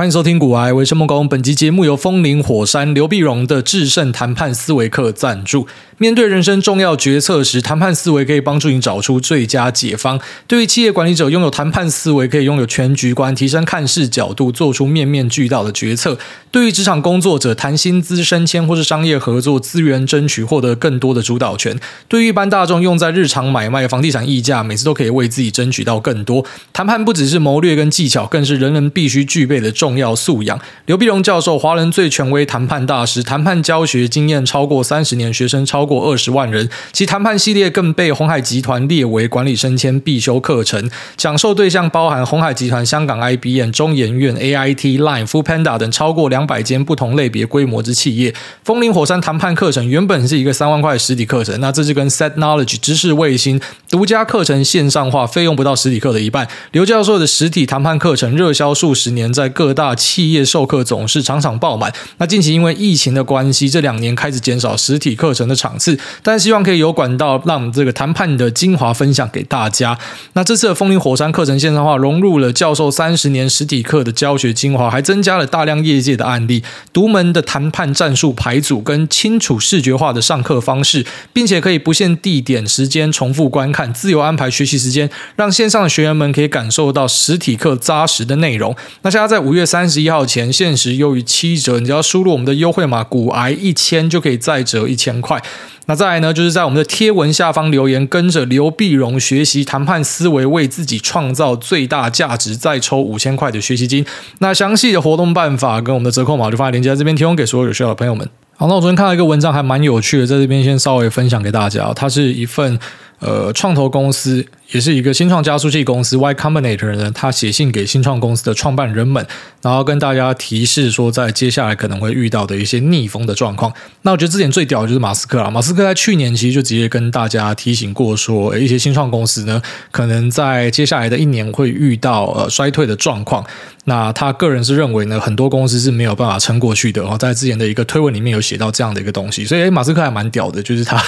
欢迎收听《股癌，我是孟工》。本集节目由风林火山刘碧荣的制胜谈判思维课赞助。面对人生重要决策时，谈判思维可以帮助你找出最佳解方。对于企业管理者，拥有谈判思维可以拥有全局观，提升看事角度，做出面面俱到的决策。对于职场工作者，谈薪资升迁或是商业合作、资源争取，获得更多的主导权。对于一般大众，用在日常买卖、房地产溢价，每次都可以为自己争取到更多。谈判不只是谋略跟技巧，更是人人必须具备的重重要素养。刘碧荣教授，华人最权威谈判大师，谈判教学经验超过三十年，学生超过二十万人。其谈判系列更被鸿海集团列为管理升迁必修课程。讲授对象包含鸿海集团、香港 IBM、中研院、AIT、Line、f o o Panda 等超过两百间不同类别规模之企业。风林火山谈判课程原本是一个三万块实体课程，那这是跟 Set Knowledge 知识卫星独家课程线上化，费用不到实体课的一半。刘教授的实体谈判课程热销数十年，在各大大企业授课总是场场爆满。那近期因为疫情的关系，这两年开始减少实体课程的场次，但希望可以有管道让这个谈判的精华分享给大家。那这次的风林火山课程线上化，融入了教授三十年实体课的教学精华，还增加了大量业界的案例、独门的谈判战术排组跟清楚视觉化的上课方式，并且可以不限地点、时间重复观看，自由安排学习时间，让线上的学员们可以感受到实体课扎实的内容。那现在在五月三十一号前，限时优于七折，你只要输入我们的优惠码“股癌一千”就可以再折一千块。那再来呢，就是在我们的贴文下方留言，跟着刘必荣学习谈判思维，为自己创造最大价值，再抽五千块的学习金。那详细的活动办法跟我们的折扣码就放在链接在这边，提供给所有有需要的朋友们。好，那我昨天看到一个文章，还蛮有趣的，在这边先稍微分享给大家。它是一份呃创投公司。也是一个新创加速器公司 Y Combinator 呢，他写信给新创公司的创办人们，然后跟大家提示说，在接下来可能会遇到的一些逆风的状况。那我觉得这点最屌的就是马斯克了。马斯克在去年其实就直接跟大家提醒过说，一些新创公司呢，可能在接下来的一年会遇到呃衰退的状况。那他个人是认为呢，很多公司是没有办法撑过去的。然后在之前的一个推文里面有写到这样的一个东西，所以马斯克还蛮屌的，就是他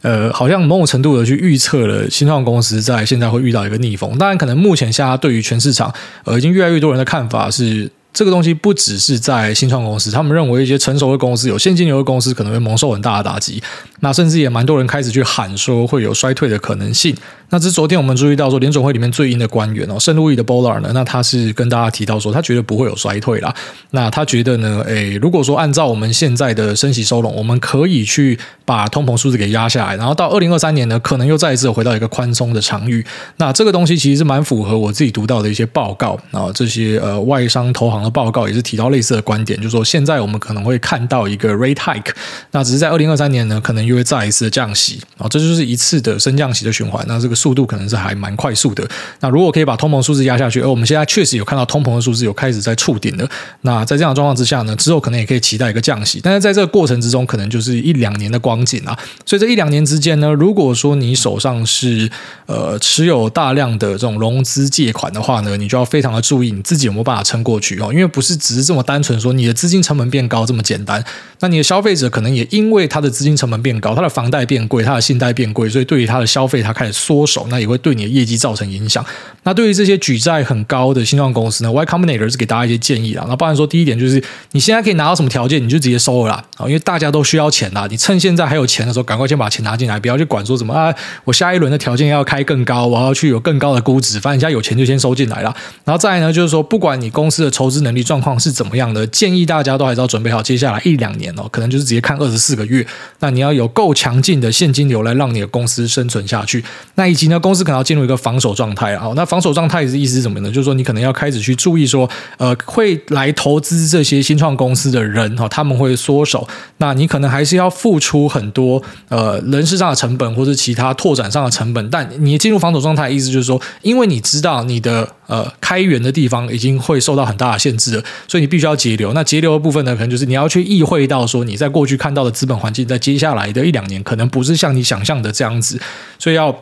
呃好像某种程度的去预测了新创公司在现在会遇到一个逆风，当然可能目前下对于全市场，呃，已经越来越多人的看法是。这个东西不只是在新创公司，他们认为一些成熟的公司、有现金流的公司可能会蒙受很大的打击。那甚至也蛮多人开始去喊说会有衰退的可能性。那这是昨天我们注意到说联总会里面最鹰的官员哦，圣路易的 Bullard 呢，那他是跟大家提到说他觉得不会有衰退啦。那他觉得呢，诶，如果说按照我们现在的升息收拢，我们可以去把通膨数字给压下来，然后到二零二三年呢，可能又再一次回到一个宽松的场域。那这个东西其实是蛮符合我自己读到的一些报告啊，这些呃外商投行的。报告也是提到类似的观点，就是说现在我们可能会看到一个 rate hike，那只是在二零二三年呢，可能又会再一次的降息啊，这就是一次的升降息的循环。那这个速度可能是还蛮快速的。那如果可以把通膨数字压下去，而我们现在确实有看到通膨的数字有开始在触顶了。那在这样的状况之下呢，之后可能也可以期待一个降息。但是在这个过程之中，可能就是一两年的光景啊。所以这一两年之间呢，如果说你手上是呃持有大量的这种融资借款的话呢，你就要非常的注意你自己有没有办法撑过去哦，因为不是只是这么单纯说你的资金成本变高这么简单，那你的消费者可能也因为他的资金成本变高，他的房贷变贵，他的信贷变贵，所以对于他的消费他开始缩那也会对你的业绩造成影响。那对于这些举债很高的新创公司呢，Y Combinator 是给大家一些建议啦。那包含说第一点就是你现在可以拿到什么条件，你就直接收了啦，因为大家都需要钱啦，你趁现在还有钱的时候，赶快先把钱拿进来，不要去管说什么啊，我下一轮的条件要开更高，我要去有更高的估值，反正你现在有钱就先收进来了。然后再来呢，就是说不管你公司的筹资能力状况是怎么样的，建议大家都还是要准备好接下来一两年哦，可能就是直接看二十四个月。那你要有够强劲的现金流来让你的公司生存下去。那以及呢，公司可能要进入一个防守状态啊。那防守状态的意思是什么呢？就是说你可能要开始去注意说，呃，会来投资这些新创公司的人哈，他们会缩手。那你可能还是要付出很多呃人事上的成本或者其他拓展上的成本。但你进入防守状态意思就是说，因为你知道你的呃开源的地方已经会受到很大的限制了，所以你必须要节流。那节流的部分呢，可能就是你要去意会到说，你在过去看到的资本环境，在接下来的一两年，可能不是像你想象的这样子，所以要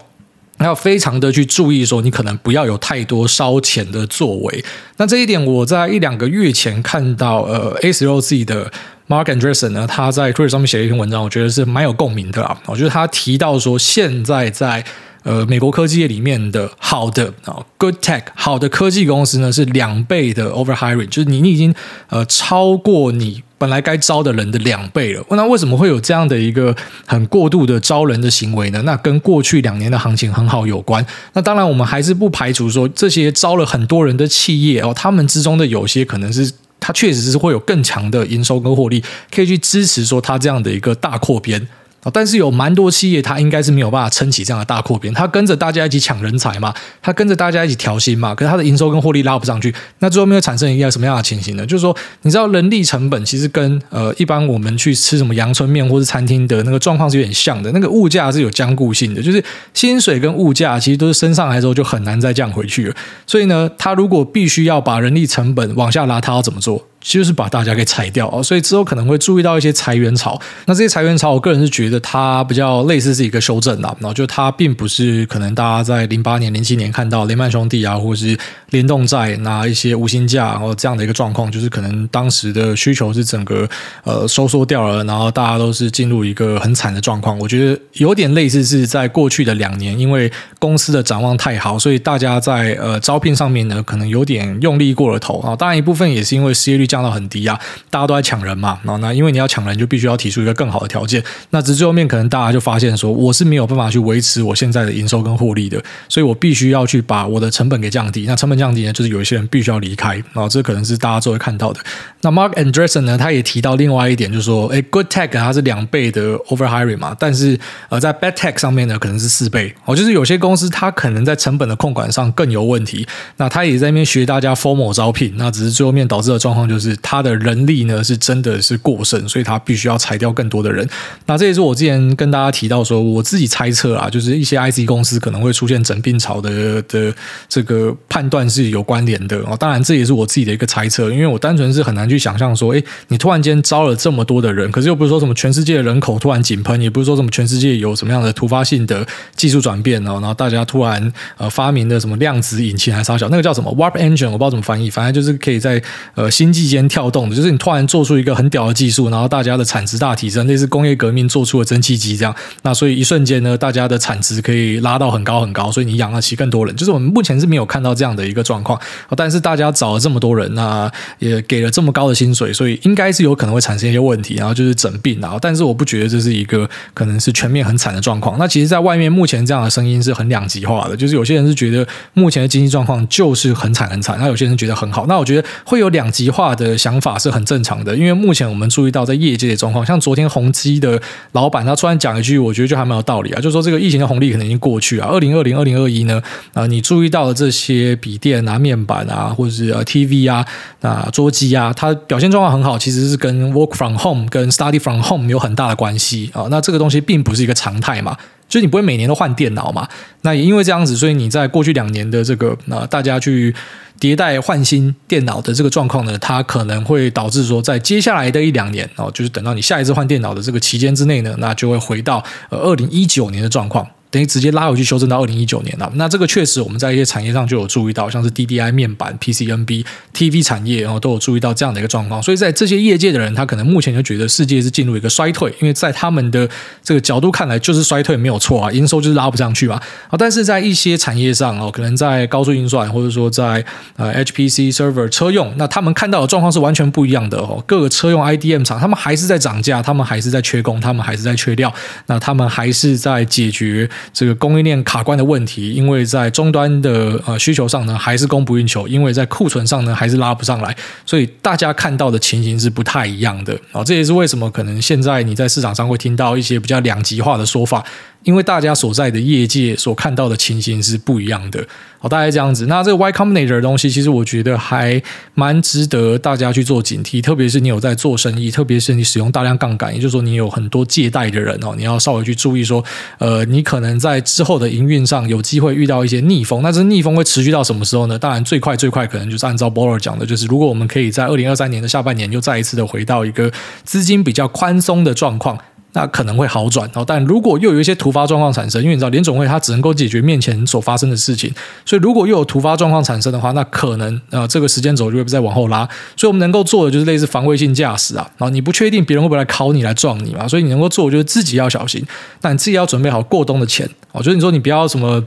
要非常的去注意说，你可能不要有太多烧钱的作为。那这一点，我在一两个月前看到，呃，A16Z 的 Mark Andreessen 呢，他在 Twitter 上面写了一篇文章，我觉得是蛮有共鸣的啊。我觉得他提到说，现在在呃美国科技业里面的好的啊 good tech 好的科技公司呢是两倍的 over hiring，就是你你已经呃超过你。本来该招的人的两倍了，那为什么会有这样的一个很过度的招人的行为呢？那跟过去两年的行情很好有关。那当然，我们还是不排除说这些招了很多人的企业哦，他们之中的有些可能是他确实是会有更强的营收跟获利，可以去支持说他这样的一个大扩编。但是有蛮多企业，它应该是没有办法撑起这样的大扩编，它跟着大家一起抢人才嘛，它跟着大家一起调薪嘛，可是它的营收跟获利拉不上去，那最后面会产生一个什么样的情形呢？就是说，你知道人力成本其实跟呃一般我们去吃什么阳春面或是餐厅的那个状况是有点像的，那个物价是有僵固性的，就是薪水跟物价其实都是升上来之后就很难再降回去了，所以呢，它如果必须要把人力成本往下拉，它要怎么做？就是把大家给裁掉哦，所以之后可能会注意到一些裁员潮。那这些裁员潮，我个人是觉得它比较类似是一个修正啦，然后就它并不是可能大家在零八年、零七年看到雷曼兄弟啊，或者是联动债拿一些无薪假，然后这样的一个状况，就是可能当时的需求是整个呃收缩掉了，然后大家都是进入一个很惨的状况。我觉得有点类似是在过去的两年，因为公司的展望太好，所以大家在呃招聘上面呢，可能有点用力过了头啊。当然一部分也是因为失业率。降到很低啊，大家都在抢人嘛，然后那因为你要抢人，就必须要提出一个更好的条件。那直至最后面，可能大家就发现说，我是没有办法去维持我现在的营收跟获利的，所以我必须要去把我的成本给降低。那成本降低呢，就是有一些人必须要离开，啊这可能是大家都会看到的。那 Mark Andreessen 呢，他也提到另外一点，就是说，诶，Good Tech 它是两倍的 Over Hiring 嘛，但是呃，在 Bad Tech 上面呢，可能是四倍。哦，就是有些公公司它可能在成本的控管上更有问题。那他也在那边学大家 formal 招聘，那只是最后面导致的状况就是。是他的人力呢，是真的是过剩，所以他必须要裁掉更多的人。那这也是我之前跟大家提到说，我自己猜测啊，就是一些 IC 公司可能会出现整并潮的的这个判断是有关联的哦。当然，这也是我自己的一个猜测，因为我单纯是很难去想象说，诶，你突然间招了这么多的人，可是又不是说什么全世界的人口突然井喷，也不是说什么全世界有什么样的突发性的技术转变哦，然后大家突然呃发明的什么量子引擎还是啥小，那个叫什么 Warp Engine，我不知道怎么翻译，反正就是可以在呃星际间跳动的，就是你突然做出一个很屌的技术，然后大家的产值大提升，类似工业革命做出了蒸汽机这样，那所以一瞬间呢，大家的产值可以拉到很高很高，所以你养得起更多人。就是我们目前是没有看到这样的一个状况，但是大家找了这么多人，那也给了这么高的薪水，所以应该是有可能会产生一些问题，然后就是整病，然后但是我不觉得这是一个可能是全面很惨的状况。那其实，在外面目前这样的声音是很两极化的，就是有些人是觉得目前的经济状况就是很惨很惨，那有些人觉得很好。那我觉得会有两极化的想法是很正常的，因为目前我们注意到在业界的状况，像昨天宏基的老板他突然讲一句，我觉得就还蛮有道理啊，就是说这个疫情的红利可能已经过去啊，二零二零、二零二一呢，啊，你注意到的这些笔电啊、面板啊，或者是 TV 啊、啊桌机啊，它表现状况很好，其实是跟 Work from Home、跟 Study from Home 有很大的关系啊。那这个东西并不是一个常态嘛。就你不会每年都换电脑嘛？那也因为这样子，所以你在过去两年的这个呃，大家去迭代换新电脑的这个状况呢，它可能会导致说，在接下来的一两年哦，就是等到你下一次换电脑的这个期间之内呢，那就会回到呃二零一九年的状况。等于直接拉回去修正到二零一九年了。那这个确实我们在一些产业上就有注意到，像是 DDI 面板、PCNB、TV 产业，然后都有注意到这样的一个状况。所以在这些业界的人，他可能目前就觉得世界是进入一个衰退，因为在他们的这个角度看来就是衰退没有错啊，营收就是拉不上去嘛。啊，但是在一些产业上哦，可能在高速运算或者说在呃 HPC server 车用，那他们看到的状况是完全不一样的哦。各个车用 IDM 厂，他们还是在涨价，他们还是在缺工，他们还是在缺料，那他们还是在解决。这个供应链卡关的问题，因为在终端的呃需求上呢，还是供不应求；因为在库存上呢，还是拉不上来，所以大家看到的情形是不太一样的啊。这也是为什么可能现在你在市场上会听到一些比较两极化的说法。因为大家所在的业界所看到的情形是不一样的，好，大概这样子。那这个 Y Combinator 的东西，其实我觉得还蛮值得大家去做警惕，特别是你有在做生意，特别是你使用大量杠杆，也就是说你有很多借贷的人哦，你要稍微去注意说，呃，你可能在之后的营运上有机会遇到一些逆风。那这逆风会持续到什么时候呢？当然，最快最快可能就是按照 Boler 讲的，就是如果我们可以在二零二三年的下半年又再一次的回到一个资金比较宽松的状况。那可能会好转哦。但如果又有一些突发状况产生，因为你知道联总会它只能够解决面前所发生的事情，所以如果又有突发状况产生的话，那可能呃这个时间轴就会再往后拉。所以我们能够做的就是类似防卫性驾驶啊，然后你不确定别人会不会来考你来撞你嘛，所以你能够做的就是自己要小心，但你自己要准备好过冬的钱哦。就是你说你不要什么。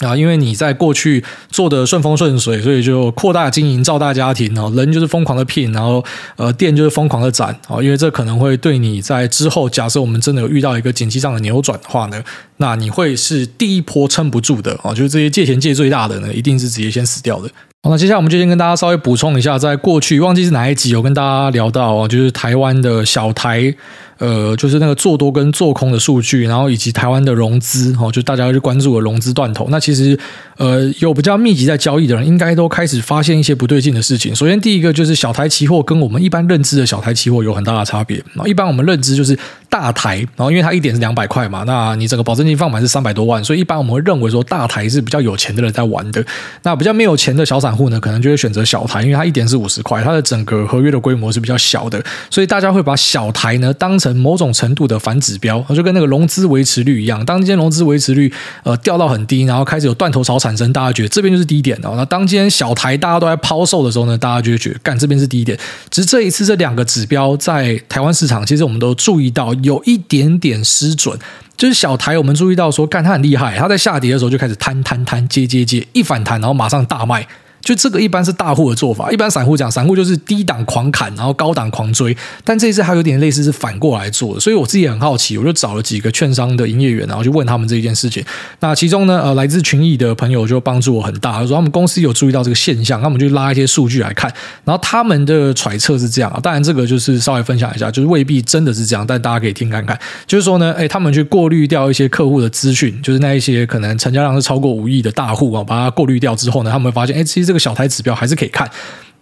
啊，因为你在过去做的顺风顺水，所以就扩大经营，造大家庭哦。人就是疯狂的聘，然后呃，店就是疯狂的攒哦。因为这可能会对你在之后，假设我们真的有遇到一个景气上的扭转的话呢，那你会是第一波撑不住的哦。就是这些借钱借最大的呢，一定是直接先死掉的。好，那接下来我们就先跟大家稍微补充一下，在过去忘记是哪一集有跟大家聊到哦，就是台湾的小台，呃，就是那个做多跟做空的数据，然后以及台湾的融资哦，就大家去关注的融资断头。那其实呃，有比较密集在交易的人，应该都开始发现一些不对劲的事情。首先，第一个就是小台期货跟我们一般认知的小台期货有很大的差别。然后，一般我们认知就是大台，然后因为它一点是两百块嘛，那你整个保证金放满是三百多万，所以一般我们会认为说大台是比较有钱的人在玩的。那比较没有钱的小散户呢，可能就会选择小台，因为它一点是五十块，它的整个合约的规模是比较小的，所以大家会把小台呢当成某种程度的反指标，就跟那个融资维持率一样。当今天融资维持率呃掉到很低，然后开始有断头潮产生，大家觉得这边就是低点哦。那当今天小台大家都在抛售的时候呢，大家就会觉得干这边是低点。只是这一次这两个指标在台湾市场，其实我们都注意到有一点点失准。就是小台，我们注意到说，干他很厉害，他在下跌的时候就开始摊摊摊接接接，一反弹然后马上大卖。就这个一般是大户的做法，一般散户讲，散户就是低档狂砍，然后高档狂追。但这一次还有点类似是反过来做的，所以我自己也很好奇，我就找了几个券商的营业员，然后去问他们这一件事情。那其中呢，呃，来自群益的朋友就帮助我很大，他说他们公司有注意到这个现象，他们就拉一些数据来看，然后他们的揣测是这样啊。当然这个就是稍微分享一下，就是未必真的是这样，但大家可以听看看。就是说呢，哎，他们去过滤掉一些客户的资讯，就是那一些可能成交量是超过五亿的大户啊，把它过滤掉之后呢，他们会发现，哎，其实这个小台指标还是可以看。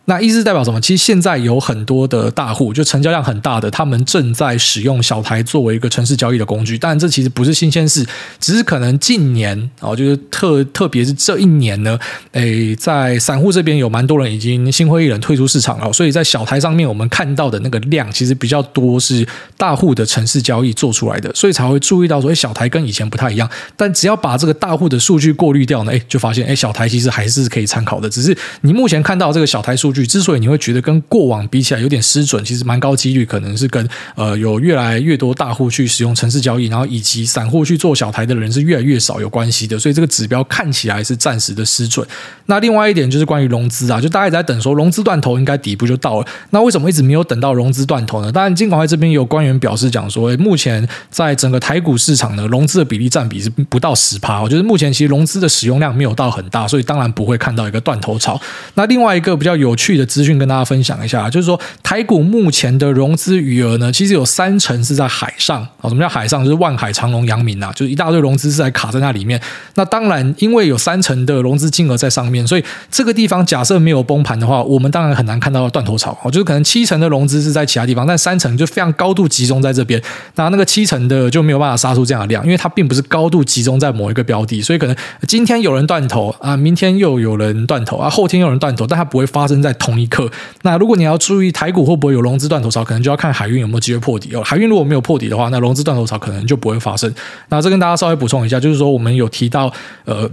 那意思代表什么？其实现在有很多的大户，就成交量很大的，他们正在使用小台作为一个城市交易的工具。但这其实不是新鲜事，只是可能近年哦，就是特特别是这一年呢，诶，在散户这边有蛮多人已经心灰意冷退出市场了。所以在小台上面，我们看到的那个量其实比较多是大户的城市交易做出来的，所以才会注意到说，诶，小台跟以前不太一样。但只要把这个大户的数据过滤掉呢，诶，就发现，诶，小台其实还是可以参考的。只是你目前看到这个小台数据。之所以你会觉得跟过往比起来有点失准，其实蛮高几率可能是跟呃有越来越多大户去使用程式交易，然后以及散户去做小台的人是越来越少有关系的，所以这个指标看起来是暂时的失准。那另外一点就是关于融资啊，就大家也在等说融资断头应该底部就到了，那为什么一直没有等到融资断头呢？当然，金管会这边有官员表示讲说，目前在整个台股市场呢，融资的比例占比是不到十趴，我觉得目前其实融资的使用量没有到很大，所以当然不会看到一个断头潮。那另外一个比较有趣。的资讯跟大家分享一下，就是说台股目前的融资余额呢，其实有三成是在海上啊。什么叫海上？就是万海、长荣、阳明啊，就是一大堆融资是在卡在那里面。那当然，因为有三成的融资金额在上面，所以这个地方假设没有崩盘的话，我们当然很难看到断头潮。就是可能七成的融资是在其他地方，但三成就非常高度集中在这边。那那个七成的就没有办法杀出这样的量，因为它并不是高度集中在某一个标的，所以可能今天有人断头啊，明天又有人断头啊，后天又有人断头，但它不会发生在在同一刻，那如果你要注意台股会不会有融资断头潮，可能就要看海运有没有机会破底哦。海运如果没有破底的话，那融资断头潮可能就不会发生。那这跟大家稍微补充一下，就是说我们有提到呃。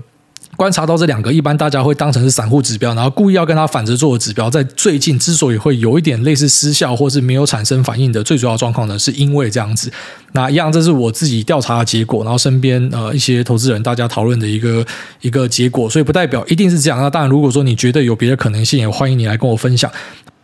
观察到这两个，一般大家会当成是散户指标，然后故意要跟它反着做的指标，在最近之所以会有一点类似失效或是没有产生反应的最主要状况呢，是因为这样子。那一样，这是我自己调查的结果，然后身边呃一些投资人大家讨论的一个一个结果，所以不代表一定是这样。那当然，如果说你觉得有别的可能性，也欢迎你来跟我分享。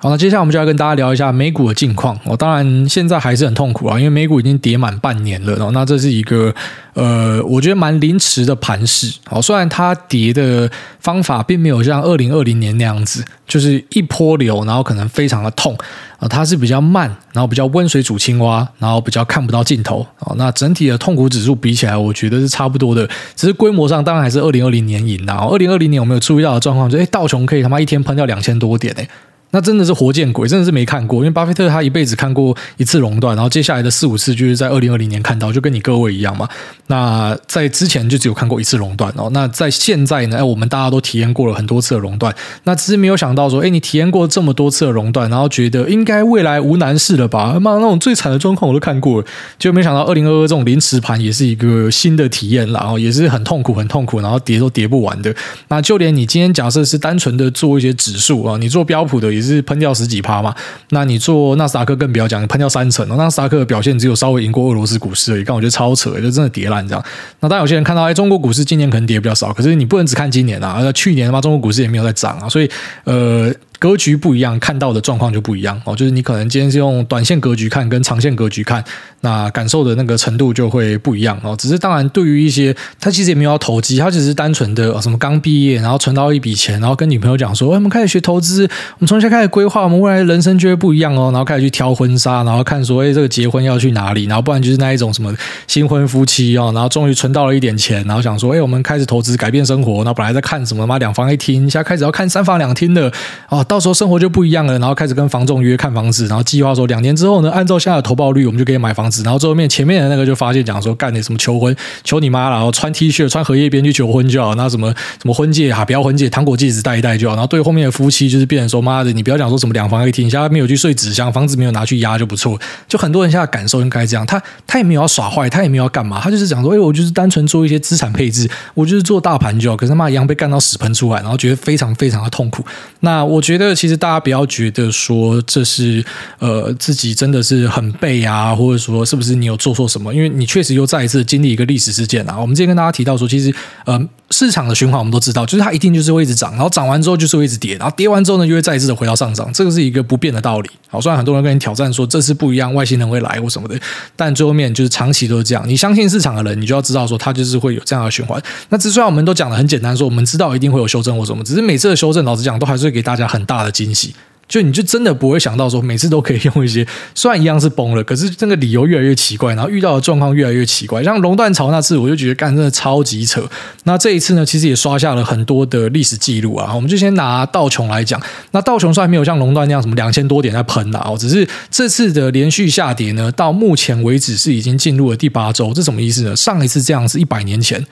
好，那接下来我们就要跟大家聊一下美股的近况。我、哦、当然现在还是很痛苦啊，因为美股已经跌满半年了。哦、那这是一个呃，我觉得蛮临时的盘势。好、哦，虽然它跌的方法并没有像二零二零年那样子，就是一波流，然后可能非常的痛啊、它是比较慢，然后比较温水煮青蛙，然后比较看不到尽头。哦，那整体的痛苦指数比起来，我觉得是差不多的，只是规模上当然还是二零二零年赢。然后二零二零年我们有注意到的状况，就诶道琼可以他妈一天喷掉两千多点诶那真的是活见鬼，真的是没看过。因为巴菲特他一辈子看过一次熔断，然后接下来的四五次就是在二零二零年看到，就跟你各位一样嘛。那在之前就只有看过一次熔断哦。那在现在呢，哎，我们大家都体验过了很多次的熔断，那只是没有想到说，哎，你体验过这么多次的熔断，然后觉得应该未来无难事了吧？妈，那种最惨的状况我都看过了，就没想到二零二二这种临时盘也是一个新的体验，然后也是很痛苦，很痛苦，然后跌都跌不完的。那就连你今天假设是单纯的做一些指数啊，你做标普的也是喷掉十几趴嘛。那你做纳斯达克更不要讲，喷掉三成，纳斯达克的表现只有稍微赢过俄罗斯股市而已，但我觉得超扯，就真的跌烂这样。那当然有些人看到，哎，中国股市今年可能跌比较少，可是你不能只看今年啊，而去年的话，中国股市也没有在涨啊，所以呃。格局不一样，看到的状况就不一样哦。就是你可能今天是用短线格局看，跟长线格局看，那感受的那个程度就会不一样哦。只是当然，对于一些他其实也没有要投机，他只是单纯的什么刚毕业，然后存到一笔钱，然后跟女朋友讲说，哎，我们开始学投资，我们从现在开始规划我们未来人生就会不一样哦。然后开始去挑婚纱，然后看说，哎，这个结婚要去哪里？然后不然就是那一种什么新婚夫妻哦，然后终于存到了一点钱，然后想说，哎，我们开始投资改变生活。然后本来在看什么嘛两房一厅，现在开始要看三房两厅的哦，到时候生活就不一样。了，然后开始跟房仲约看房子，然后计划说两年之后呢，按照现在的投报率，我们就可以买房子。然后最后面前面的那个就发现讲说，干点什么求婚，求你妈了，然后穿 T 恤穿荷叶边去求婚就好，那什么什么婚戒哈，不要婚戒，糖果戒指戴一戴就好。然后对后面的夫妻就是变成说，妈的，你不要讲说什么两房一厅，现在没有去睡纸箱，房子没有拿去压就不错。就很多人现在感受应该这样，他他也没有要耍坏，他也没有要干嘛，他就是讲说，哎，我就是单纯做一些资产配置，我就是做大盘就好。可是他妈一样被干到屎喷出来，然后觉得非常非常的痛苦。那我觉得其实大家不要觉得。说这是呃自己真的是很背啊，或者说是不是你有做错什么？因为你确实又再一次经历一个历史事件啊。我们之前跟大家提到说，其实呃市场的循环我们都知道，就是它一定就是会一直涨，然后涨完之后就是会一直跌，然后跌完之后呢又会再一次的回到上涨，这个是一个不变的道理。好，虽然很多人跟你挑战说这次不一样，外星人会来或什么的，但最后面就是长期都是这样。你相信市场的人，你就要知道说它就是会有这样的循环。那之虽然我们都讲的很简单，说我们知道一定会有修正或什么，只是每次的修正，老实讲都还是会给大家很大的惊喜。就你就真的不会想到说每次都可以用一些，虽然一样是崩了，可是这个理由越来越奇怪，然后遇到的状况越来越奇怪。像熔断潮那次，我就觉得干真的超级扯。那这一次呢，其实也刷下了很多的历史记录啊。我们就先拿道琼来讲，那道琼虽然没有像熔断那样什么两千多点在喷啊，只是这次的连续下跌呢，到目前为止是已经进入了第八周。这什么意思呢？上一次这样是一百年前。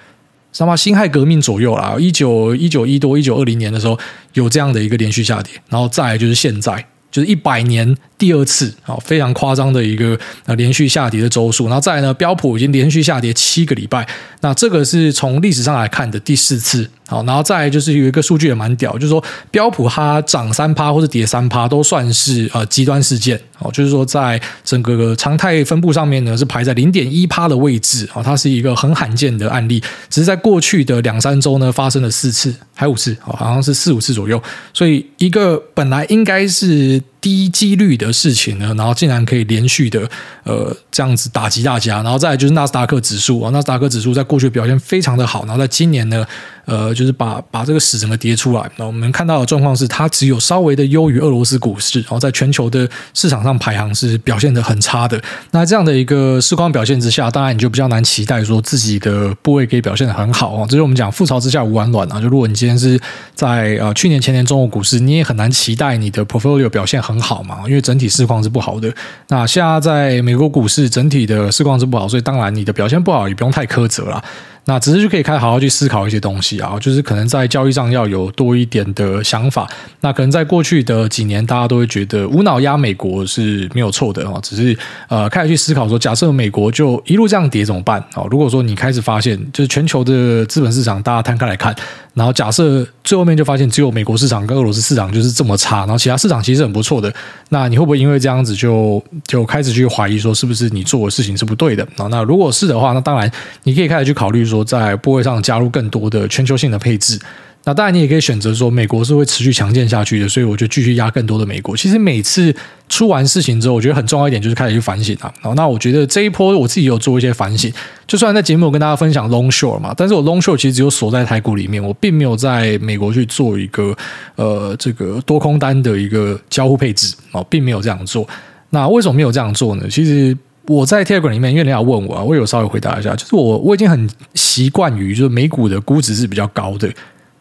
什么辛亥革命左右啦，一九一九一多一九二零年的时候有这样的一个连续下跌，然后再来就是现在，就是一百年第二次啊，非常夸张的一个呃连续下跌的周数，然后再来呢，标普已经连续下跌七个礼拜，那这个是从历史上来看的第四次。好，然后再就是有一个数据也蛮屌，就是说标普它涨三趴或者跌三趴都算是呃极端事件。哦，就是说在整个常态分布上面呢是排在零点一趴的位置。啊，它是一个很罕见的案例，只是在过去的两三周呢发生了四次，还五次哦，好像是四五次左右。所以一个本来应该是低几率的事情呢，然后竟然可以连续的呃这样子打击大家。然后再来就是纳斯达克指数啊，纳斯达克指数在过去表现非常的好，然后在今年呢。呃，就是把把这个屎整个跌出来。那我们看到的状况是，它只有稍微的优于俄罗斯股市，然后在全球的市场上排行是表现的很差的。那这样的一个市况表现之下，当然你就比较难期待说自己的部位可以表现的很好啊。这是我们讲覆巢之下无完卵啊。就如果你今天是在呃去年前年中国股市，你也很难期待你的 portfolio 表现很好嘛，因为整体市况是不好的。那现在在美国股市整体的市况是不好，所以当然你的表现不好也不用太苛责了。那只是就可以开始好好去思考一些东西啊，就是可能在交易上要有多一点的想法。那可能在过去的几年，大家都会觉得无脑压美国是没有错的啊，只是呃开始去思考说，假设美国就一路这样跌怎么办啊？如果说你开始发现，就是全球的资本市场大家摊开来看。然后假设最后面就发现只有美国市场跟俄罗斯市场就是这么差，然后其他市场其实很不错的，那你会不会因为这样子就就开始去怀疑说是不是你做的事情是不对的啊？那如果是的话，那当然你可以开始去考虑说在部位上加入更多的全球性的配置。那当然，你也可以选择说美国是会持续强健下去的，所以我就继续压更多的美国。其实每次出完事情之后，我觉得很重要一点就是开始去反省啊。那我觉得这一波我自己有做一些反省，就算在节目我跟大家分享 long short 嘛，但是我 long short 其实只有锁在台股里面，我并没有在美国去做一个呃这个多空单的一个交互配置啊，并没有这样做。那为什么没有这样做呢？其实我在 Telegram 里面，因为人家问我啊，我有稍微回答一下，就是我我已经很习惯于就是美股的估值是比较高的。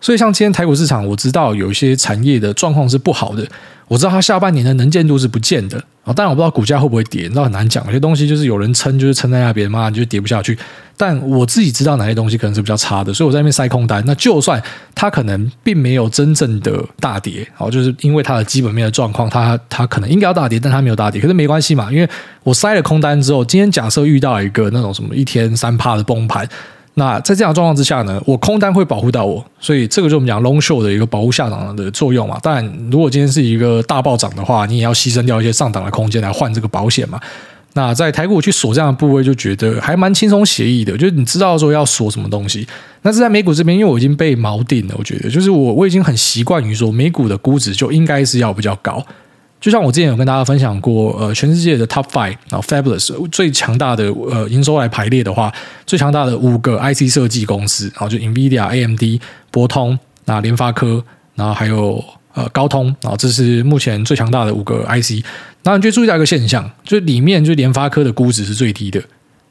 所以像今天台股市场，我知道有一些产业的状况是不好的，我知道它下半年的能见度是不见的啊。当然我不知道股价会不会跌，你知道很难讲。有些东西就是有人撑，就是撑在那边嘛，就跌不下去。但我自己知道哪些东西可能是比较差的，所以我在那边塞空单。那就算它可能并没有真正的大跌，好，就是因为它的基本面的状况，它它可能应该要大跌，但它没有大跌，可是没关系嘛，因为我塞了空单之后，今天假设遇到一个那种什么一天三趴的崩盘。那在这样的状况之下呢，我空单会保护到我，所以这个就是我们讲 long short 的一个保护下档的作用嘛。当然，如果今天是一个大暴涨的话，你也要牺牲掉一些上档的空间来换这个保险嘛。那在台股去锁这样的部位，就觉得还蛮轻松写意的，就是你知道说要锁什么东西。那是在美股这边，因为我已经被锚定了，我觉得就是我我已经很习惯于说美股的估值就应该是要比较高。就像我之前有跟大家分享过，呃，全世界的 Top Five 啊，Fabulous 最强大的呃营收来排列的话，最强大的五个 IC 设计公司，然后就 NVIDIA、AMD、博通、那联发科，然后还有呃高通，然后这是目前最强大的五个 IC。然后你就注意到一个现象，就里面就联发科的估值是最低的。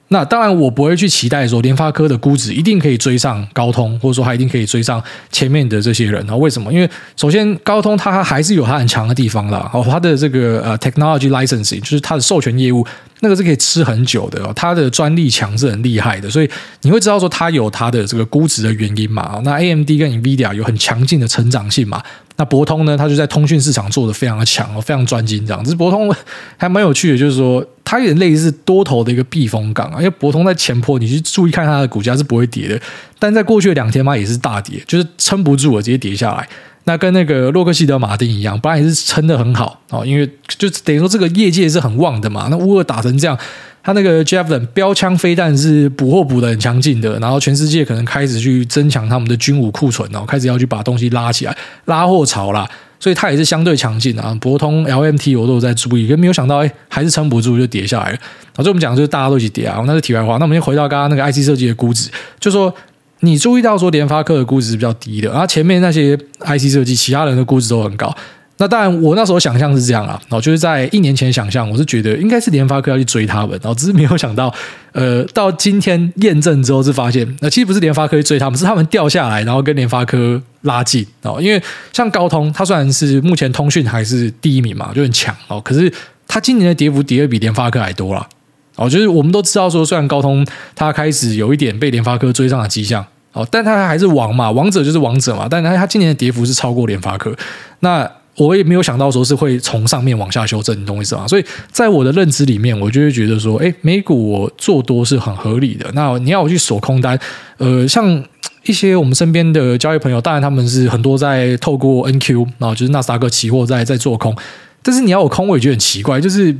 那当然，我不会去期待说联发科的估值一定可以追上高通，或者说它一定可以追上前面的这些人啊？为什么？因为首先高通它还是有它很强的地方啦，哦，它的这个呃 technology licensing 就是它的授权业务，那个是可以吃很久的，它的专利强是很厉害的，所以你会知道说它有它的这个估值的原因嘛？那 AMD 跟 NVIDIA 有很强劲的成长性嘛？那博通呢，它就在通讯市场做得非常的强哦，非常专精这样。只是博通 还蛮有趣的，就是说。它有点类似多头的一个避风港啊，因为博通在前坡，你去注意看它的股价是不会跌的，但在过去的两天嘛，也是大跌，就是撑不住了，直接跌下来。那跟那个洛克希德马丁一样，本来也是撑得很好哦，因为就等于说这个业界是很旺的嘛。那乌尔打成这样，他那个 Javelin 标枪飞弹是补货补得很强劲的，然后全世界可能开始去增强他们的军武库存哦，开始要去把东西拉起来，拉货潮啦。所以它也是相对强劲啊，博通 LMT 我都有在注意，可没有想到哎，还是撑不住就跌下来了。所以我们讲就是大家都一起跌啊，那是题外话。那我们先回到刚刚那个 IC 设计的估值，就说你注意到说联发科的估值是比较低的，然后前面那些 IC 设计其他人的估值都很高。那当然，我那时候想象是这样啊，然后就是在一年前想象，我是觉得应该是联发科要去追他们，然后只是没有想到，呃，到今天验证之后是发现，那其实不是联发科去追他们，是他们掉下来，然后跟联发科拉近哦。因为像高通，它虽然是目前通讯还是第一名嘛，就很强哦，可是它今年的跌幅跌得比联发科还多了哦。就是我们都知道说，虽然高通它开始有一点被联发科追上的迹象哦，但它还是王嘛，王者就是王者嘛，但它它今年的跌幅是超过联发科那。我也没有想到说是会从上面往下修正，你懂我意思吗？所以在我的认知里面，我就会觉得说，哎，美股我做多是很合理的。那你要我去锁空单，呃，像一些我们身边的交易朋友，当然他们是很多在透过 NQ，然后就是纳斯达克期货在在做空，但是你要我空，我也觉得很奇怪，就是。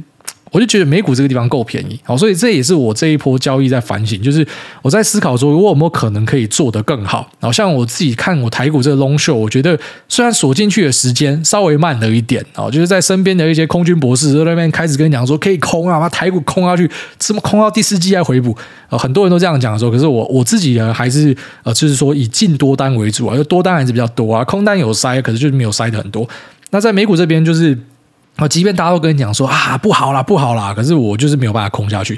我就觉得美股这个地方够便宜，好，所以这也是我这一波交易在反省，就是我在思考说，我有没有可能可以做得更好？然后像我自己看我台股这个 long short，我觉得虽然锁进去的时间稍微慢了一点，啊，就是在身边的一些空军博士在那边开始跟你讲说可以空啊，把台股空下去，怎么空到第四季再回补？啊，很多人都这样讲的时候，可是我我自己呢，还是呃，就是说以进多单为主啊，就多单还是比较多啊，空单有塞，可是就是没有塞的很多。那在美股这边就是。啊，即便大家都跟你讲说啊，不好啦，不好啦，可是我就是没有办法空下去。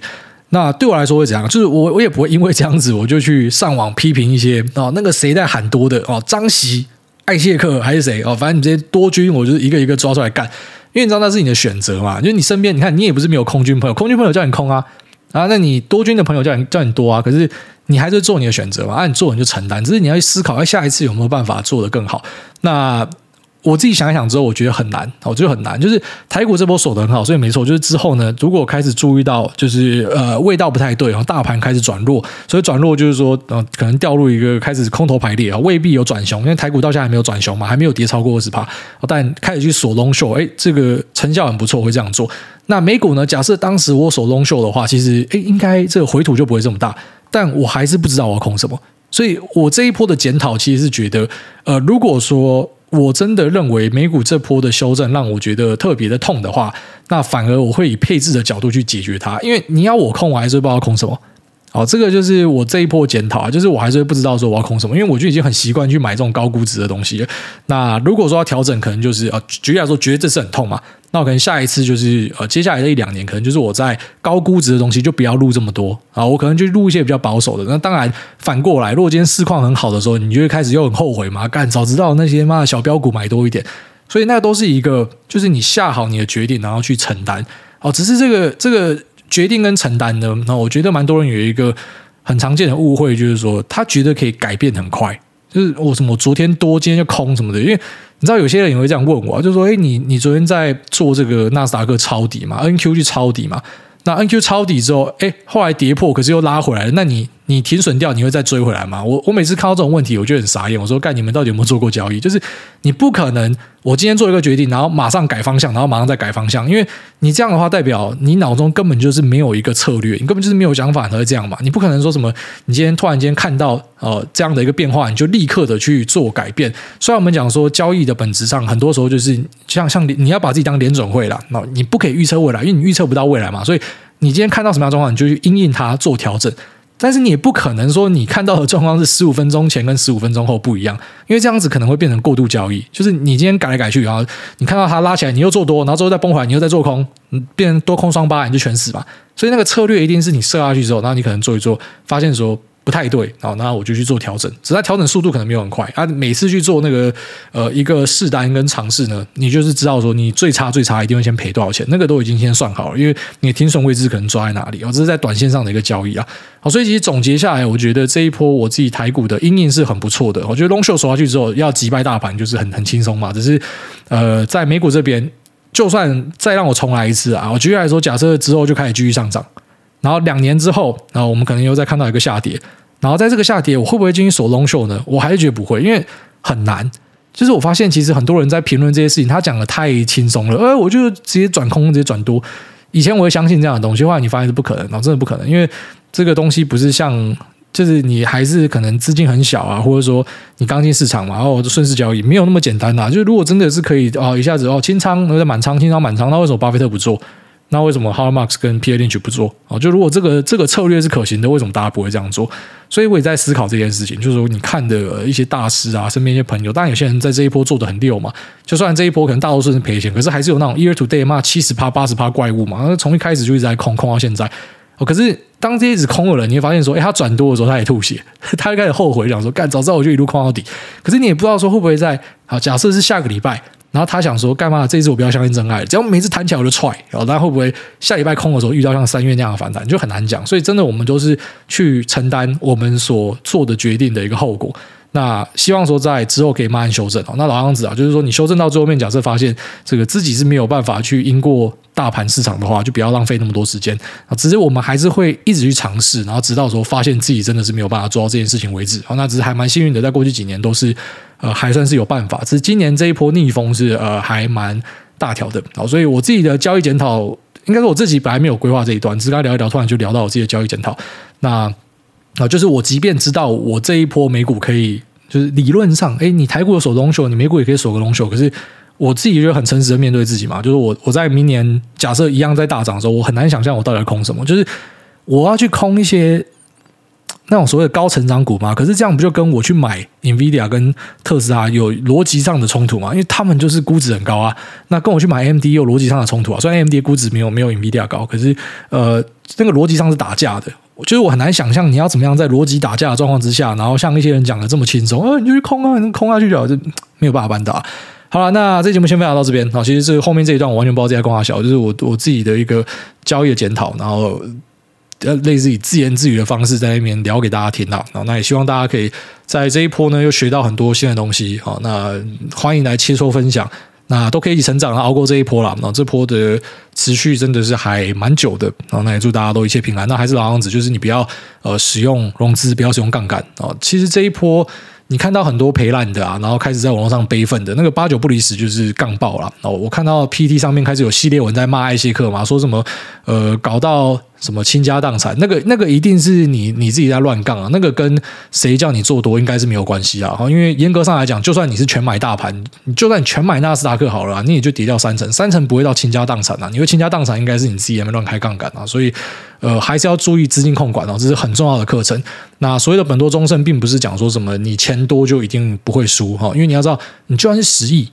那对我来说会怎样？就是我我也不会因为这样子，我就去上网批评一些哦，那个谁在喊多的哦，张锡、艾谢克还是谁哦，反正你这些多军，我就一个一个抓出来干。因为你知道那是你的选择嘛，就是你身边，你看你也不是没有空军朋友，空军朋友叫你空啊啊，那你多军的朋友叫你叫你多啊，可是你还是做你的选择嘛，啊，你做你就承担，只是你要去思考，哎，下一次有没有办法做得更好？那。我自己想一想之后，我觉得很难，我觉得很难。就是台股这波守得很好，所以没错。就是之后呢，如果开始注意到，就是呃味道不太对，然后大盘开始转弱，所以转弱就是说，呃，可能掉入一个开始空头排列啊，未必有转熊，因为台股到现在还没有转熊嘛，还没有跌超过二十趴。但开始去锁 long short，哎，这个成效很不错，会这样做。那美股呢？假设当时我锁 long short 的话，其实哎，应该这个回吐就不会这么大。但我还是不知道我要空什么，所以我这一波的检讨其实是觉得，呃，如果说。我真的认为美股这波的修正让我觉得特别的痛的话，那反而我会以配置的角度去解决它。因为你要我控，我还是不知道控什么。好，这个就是我这一波检讨啊，就是我还是不知道说我要空什么，因为我就已经很习惯去买这种高估值的东西。那如果说要调整，可能就是呃，举例来说，觉得这次很痛嘛，那我可能下一次就是呃，接下来的一两年，可能就是我在高估值的东西就不要录这么多啊，我可能就录一些比较保守的。那当然反过来，如果今天市况很好的时候，你就会开始又很后悔嘛，干早知道那些妈的小标股买多一点。所以那都是一个，就是你下好你的决定，然后去承担。哦，只是这个这个。决定跟承担呢，那我觉得蛮多人有一个很常见的误会，就是说他觉得可以改变很快，就是我什么昨天多，今天就空什么的。因为你知道有些人也会这样问我，就说，哎，你你昨天在做这个纳斯达克抄底嘛，NQ 去抄底嘛，那 NQ 抄底之后，哎，后来跌破，可是又拉回来了，那你？你停损掉，你会再追回来吗？我我每次看到这种问题，我就很傻眼。我说：“干，你们到底有没有做过交易？就是你不可能，我今天做一个决定，然后马上改方向，然后马上再改方向，因为你这样的话，代表你脑中根本就是没有一个策略，你根本就是没有想法才会这样嘛。你不可能说什么，你今天突然间看到呃这样的一个变化，你就立刻的去做改变。虽然我们讲说交易的本质上，很多时候就是像像你要把自己当联准会啦，那你不可以预测未来，因为你预测不到未来嘛。所以你今天看到什么样状况，你就去因应它做调整。”但是你也不可能说你看到的状况是十五分钟前跟十五分钟后不一样，因为这样子可能会变成过度交易。就是你今天改来改去，然后你看到它拉起来，你又做多，然后之后再崩回来，你又再做空，变成多空双八，你就全死吧。所以那个策略一定是你设下去之后，然后你可能做一做，发现说。不太对，好，那我就去做调整。只是调整速度可能没有很快啊。每次去做那个呃一个试单跟尝试呢，你就是知道说你最差最差一定会先赔多少钱，那个都已经先算好了，因为你的停损位置可能抓在哪里啊。这是在短线上的一个交易啊。好，所以其实总结下来，我觉得这一波我自己台股的因应是很不错的。我觉得 long short 守下去之后，要击败大盘就是很很轻松嘛。只是呃，在美股这边，就算再让我重来一次啊，我举例来说，假设之后就开始继续上涨，然后两年之后，然后我们可能又再看到一个下跌。然后在这个下跌，我会不会进行锁 long short 呢？我还是觉得不会，因为很难。就是我发现，其实很多人在评论这些事情，他讲的太轻松了。哎，我就直接转空，直接转多。以前我会相信这样的东西，后来你发现是不可能，然后真的不可能，因为这个东西不是像，就是你还是可能资金很小啊，或者说你刚进市场嘛，然后顺势交易，没有那么简单呐。就是如果真的是可以哦，一下子哦清仓，或者满仓清仓满仓，那为什么巴菲特不做？那为什么 Howard Marks 跟 Peter Lynch 不做？哦，就如果这个这个策略是可行的，为什么大家不会这样做？所以我也在思考这件事情，就是说你看的一些大师啊，身边一些朋友，当然有些人在这一波做的很溜嘛。就算这一波可能大多数是赔钱，可是还是有那种 year to day 嘛，七十趴、八十趴怪物嘛。从一开始就一直在空空到现在。哦，可是当这一直空了人，你会发现说，哎，他转多的时候他也吐血，他就开始后悔，想说，干早知道我就一路空到底。可是你也不知道说会不会在好，假设是下个礼拜。然后他想说，干嘛？这一次我不要相信真爱，只要每次弹起来我就踹。然后他会不会下礼拜空的时候遇到像三月那样的反弹，就很难讲。所以真的，我们都是去承担我们所做的决定的一个后果。那希望说在之后可以慢慢修正。那老样子啊，就是说你修正到最后面，假设发现这个自己是没有办法去赢过大盘市场的话，就不要浪费那么多时间啊。只是我们还是会一直去尝试，然后直到说发现自己真的是没有办法做到这件事情为止。好，那只是还蛮幸运的，在过去几年都是。呃，还算是有办法。只是今年这一波逆风是呃，还蛮大条的。好，所以我自己的交易检讨，应该是我自己本来没有规划这一段，只是跟他聊一聊，突然就聊到我自己的交易检讨。那啊，就是我即便知道我这一波美股可以，就是理论上，哎，你台股有锁 long short，你美股也可以锁个 long short。可是我自己就很诚实的面对自己嘛，就是我我在明年假设一样在大涨的时候，我很难想象我到底要空什么，就是我要去空一些。那种所谓的高成长股嘛，可是这样不就跟我去买 Nvidia 跟特斯拉有逻辑上的冲突嘛？因为他们就是估值很高啊。那跟我去买 AMD 有逻辑上的冲突啊。虽然 AMD 估值没有没有 Nvidia 高，可是呃，那个逻辑上是打架的。就是我很难想象你要怎么样在逻辑打架的状况之下，然后像一些人讲的这么轻松，呃，你就去空啊，你空下去就好，就没有办法办到。好了，那这节目先分享到这边。好，其实这个后面这一段我完全不知道这在光华小，就是我我自己的一个交易的检讨，然后。呃，类似以自言自语的方式在那边聊给大家听到，然后那也希望大家可以在这一波呢又学到很多新的东西，好，那欢迎来切磋分享，那都可以一起成长，熬过这一波了，那这波的持续真的是还蛮久的，然后那也祝大家都一切平安。那还是老样子，就是你不要呃使用融资，不要使用杠杆啊。其实这一波。你看到很多赔烂的啊，然后开始在网络上悲愤的那个八九不离十就是杠爆了哦。我看到 PT 上面开始有系列文在骂艾谢克嘛，说什么呃搞到什么倾家荡产，那个那个一定是你你自己在乱杠啊，那个跟谁叫你做多应该是没有关系啊。因为严格上来讲，就算你是全买大盘，你就算全买纳斯达克好了，你也就跌掉三成，三成不会到倾家荡产啊。你会倾家荡产，应该是你自己也没乱开杠杆啊。所以呃，还是要注意资金控管哦，这是很重要的课程。那所谓的本多终胜，并不是讲说什么你钱多就一定不会输哈，因为你要知道，你就算是十亿。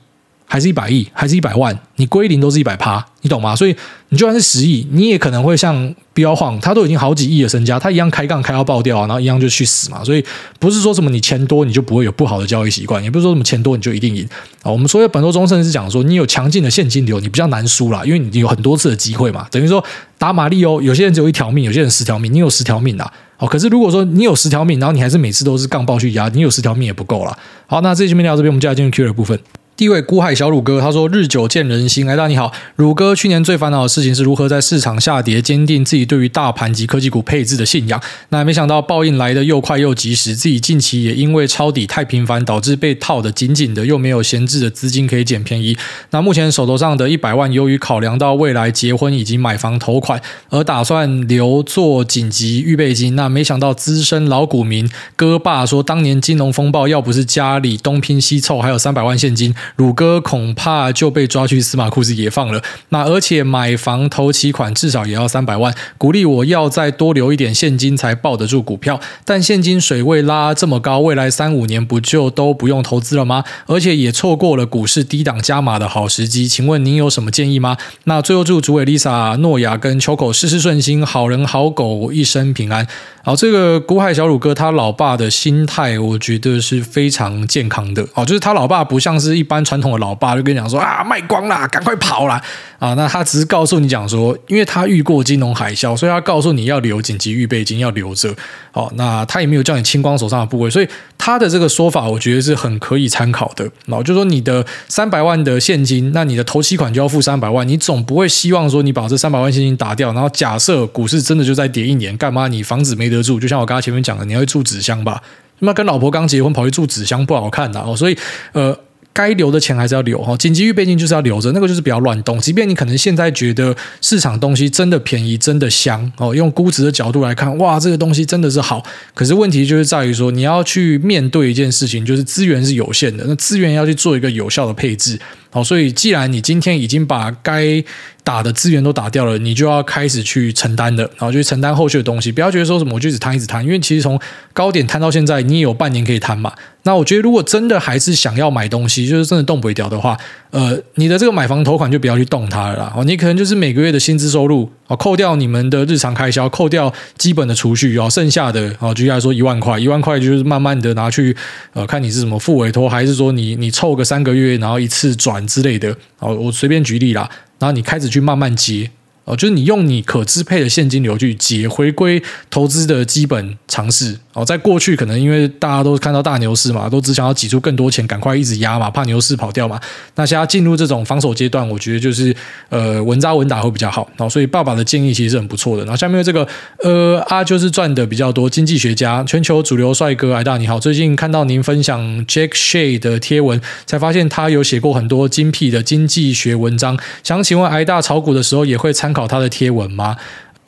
还是一百亿，还是一百万，你归零都是一百趴，你懂吗？所以你就算是十亿，你也可能会像标晃，他都已经好几亿的身家，他一样开杠开到爆掉啊，然后一样就去死嘛。所以不是说什么你钱多你就不会有不好的交易习惯，也不是说什么钱多你就一定赢啊。我们所谓本多终胜是讲说，你有强劲的现金流，你比较难输啦，因为你有很多次的机会嘛。等于说打马力欧，有些人只有一条命，有些人十条命，你有十条命啊。哦，可是如果说你有十条命，然后你还是每次都是杠爆去压，你有十条命也不够了。好，那这期面聊到这边，我们接下来进入 Q 的部分。第一位孤海小鲁哥，他说：“日久见人心。”哎，大你好，鲁哥，去年最烦恼的事情是如何在市场下跌坚定自己对于大盘及科技股配置的信仰。那没想到报应来得又快又及时，自己近期也因为抄底太频繁，导致被套得紧紧的，又没有闲置的资金可以捡便宜。那目前手头上的一百万，由于考量到未来结婚以及买房头款，而打算留作紧急预备金。那没想到资深老股民哥爸说，当年金融风暴要不是家里东拼西凑，还有三百万现金，鲁哥恐。怕就被抓去司马库斯野放了。那而且买房头期款至少也要三百万，鼓励我要再多留一点现金才抱得住股票。但现金水位拉这么高，未来三五年不就都不用投资了吗？而且也错过了股市低档加码的好时机。请问您有什么建议吗？那最后祝主委 Lisa、诺亚跟秋口事事顺心，好人好狗一生平安。好，这个古海小鲁哥他老爸的心态，我觉得是非常健康的。哦，就是他老爸不像是一般传统的老爸，就跟你讲说啊，卖光啦，赶快跑啦。啊，那他只是告诉你讲说，因为他遇过金融海啸，所以他告诉你要留紧急预备金，要留着。哦，那他也没有叫你清光手上的部位，所以他的这个说法，我觉得是很可以参考的。然后就说你的三百万的现金，那你的头期款就要付三百万，你总不会希望说你把这三百万现金打掉，然后假设股市真的就在跌一年，干嘛你房子没得住？就像我刚才前面讲的，你要住纸箱吧？那跟老婆刚结婚跑去住纸箱不好看的哦，所以呃。该留的钱还是要留哈，紧急预备金就是要留着，那个就是不要乱动。即便你可能现在觉得市场东西真的便宜，真的香哦，用估值的角度来看，哇，这个东西真的是好。可是问题就是在于说，你要去面对一件事情，就是资源是有限的，那资源要去做一个有效的配置。好，所以既然你今天已经把该打的资源都打掉了，你就要开始去承担的，然后就去承担后续的东西。不要觉得说什么我就一直摊一直摊，因为其实从高点摊到现在，你也有半年可以摊嘛。那我觉得如果真的还是想要买东西，就是真的动不掉的话，呃，你的这个买房头款就不要去动它了啦。哦，你可能就是每个月的薪资收入哦，扣掉你们的日常开销，扣掉基本的储蓄哦，剩下的哦，举例来说一万块，一万块就是慢慢的拿去呃，看你是什么付委托，还是说你你凑个三个月，然后一次转。之类的，哦，我随便举例啦，然后你开始去慢慢接。哦，就是你用你可支配的现金流去解回归投资的基本常识。哦，在过去可能因为大家都看到大牛市嘛，都只想要挤出更多钱，赶快一直压嘛，怕牛市跑掉嘛。那现在进入这种防守阶段，我觉得就是呃稳扎稳打会比较好。哦，所以爸爸的建议其实是很不错的。然后下面这个呃啊就是赚的比较多，经济学家，全球主流帅哥，艾大你好，最近看到您分享 Jack Shay 的贴文，才发现他有写过很多精辟的经济学文章。想请问挨大炒股的时候也会参考他的贴文吗？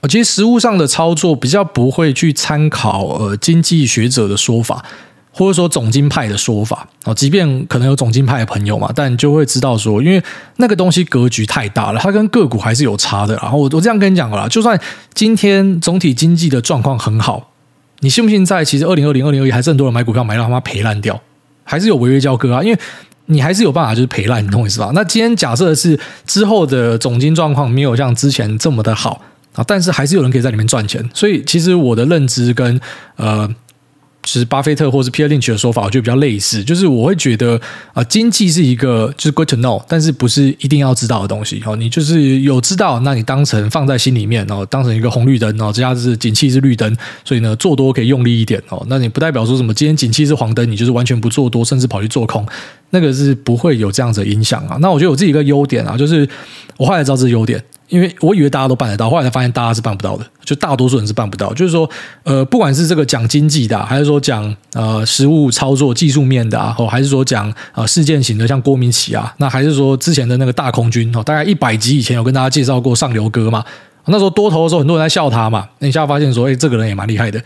其实实务上的操作比较不会去参考呃经济学者的说法，或者说总经派的说法啊。即便可能有总经派的朋友嘛，但就会知道说，因为那个东西格局太大了，它跟个股还是有差的。然后我我这样跟你讲了，就算今天总体经济的状况很好，你信不信在其实二零二零、二零二一还是很多人买股票买到他妈赔烂掉，还是有违约交割啊？因为你还是有办法，就是赔烂，你懂我意思吧？那今天假设是之后的总金状况没有像之前这么的好啊，但是还是有人可以在里面赚钱。所以其实我的认知跟呃。其实巴菲特或是 Peter Lynch 的说法，我觉得比较类似。就是我会觉得啊，经济是一个就是 good to know，但是不是一定要知道的东西。哦，你就是有知道，那你当成放在心里面，然后当成一个红绿灯，然后这下子是景气是绿灯，所以呢做多可以用力一点哦。那你不代表说什么今天景气是黄灯，你就是完全不做多，甚至跑去做空，那个是不会有这样子的影响啊。那我觉得我自己一个优点啊，就是我后来知道这是优点。因为我以为大家都办得到，后来才发现大家是办不到的，就大多数人是办不到。就是说，呃，不管是这个讲经济的，还是说讲呃实物操作技术面的啊，或还是说讲呃事件型的，像郭明奇啊，那还是说之前的那个大空军哦，大概一百集以前有跟大家介绍过上流哥嘛。那时候多头的时候，很多人在笑他嘛。那你现在发现说，哎，这个人也蛮厉害的。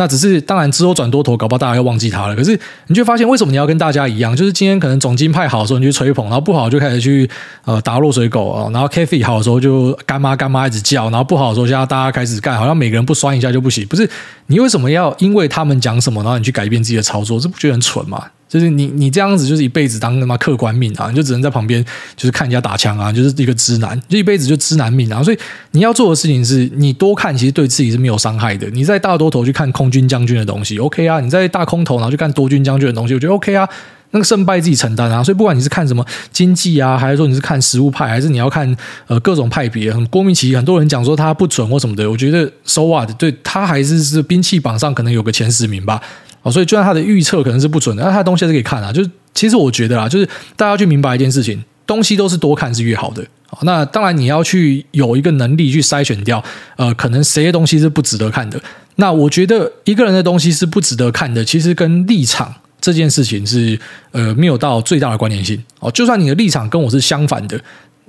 那只是当然之后转多头，搞不好大家又忘记他了。可是你就发现，为什么你要跟大家一样？就是今天可能总金派好的时候，你去吹捧；然后不好就开始去呃打落水狗啊。然后 K F 好的时候就干妈干妈一直叫，然后不好的时候现在大家开始干，好像每个人不拴一下就不行。不是你为什么要因为他们讲什么，然后你去改变自己的操作？这不觉得很蠢吗？就是你，你这样子就是一辈子当他妈客观命啊，你就只能在旁边就是看人家打枪啊，就是一个知男，就一辈子就知男命啊。所以你要做的事情是你多看，其实对自己是没有伤害的。你在大多头去看空军将军的东西，OK 啊；你在大空头然后去看多军将军的东西，我觉得 OK 啊。那个胜败自己承担啊。所以不管你是看什么经济啊，还是说你是看实务派，还是你要看呃各种派别，很郭明奇，很多人讲说他不准或什么的，我觉得 so what，对他还是是兵器榜上可能有个前十名吧。哦，所以就算他的预测可能是不准的，那他的东西是可以看啊。就是其实我觉得啊，就是大家要去明白一件事情，东西都是多看是越好的。那当然你要去有一个能力去筛选掉，呃，可能谁的东西是不值得看的。那我觉得一个人的东西是不值得看的，其实跟立场这件事情是呃没有到最大的关联性。哦，就算你的立场跟我是相反的。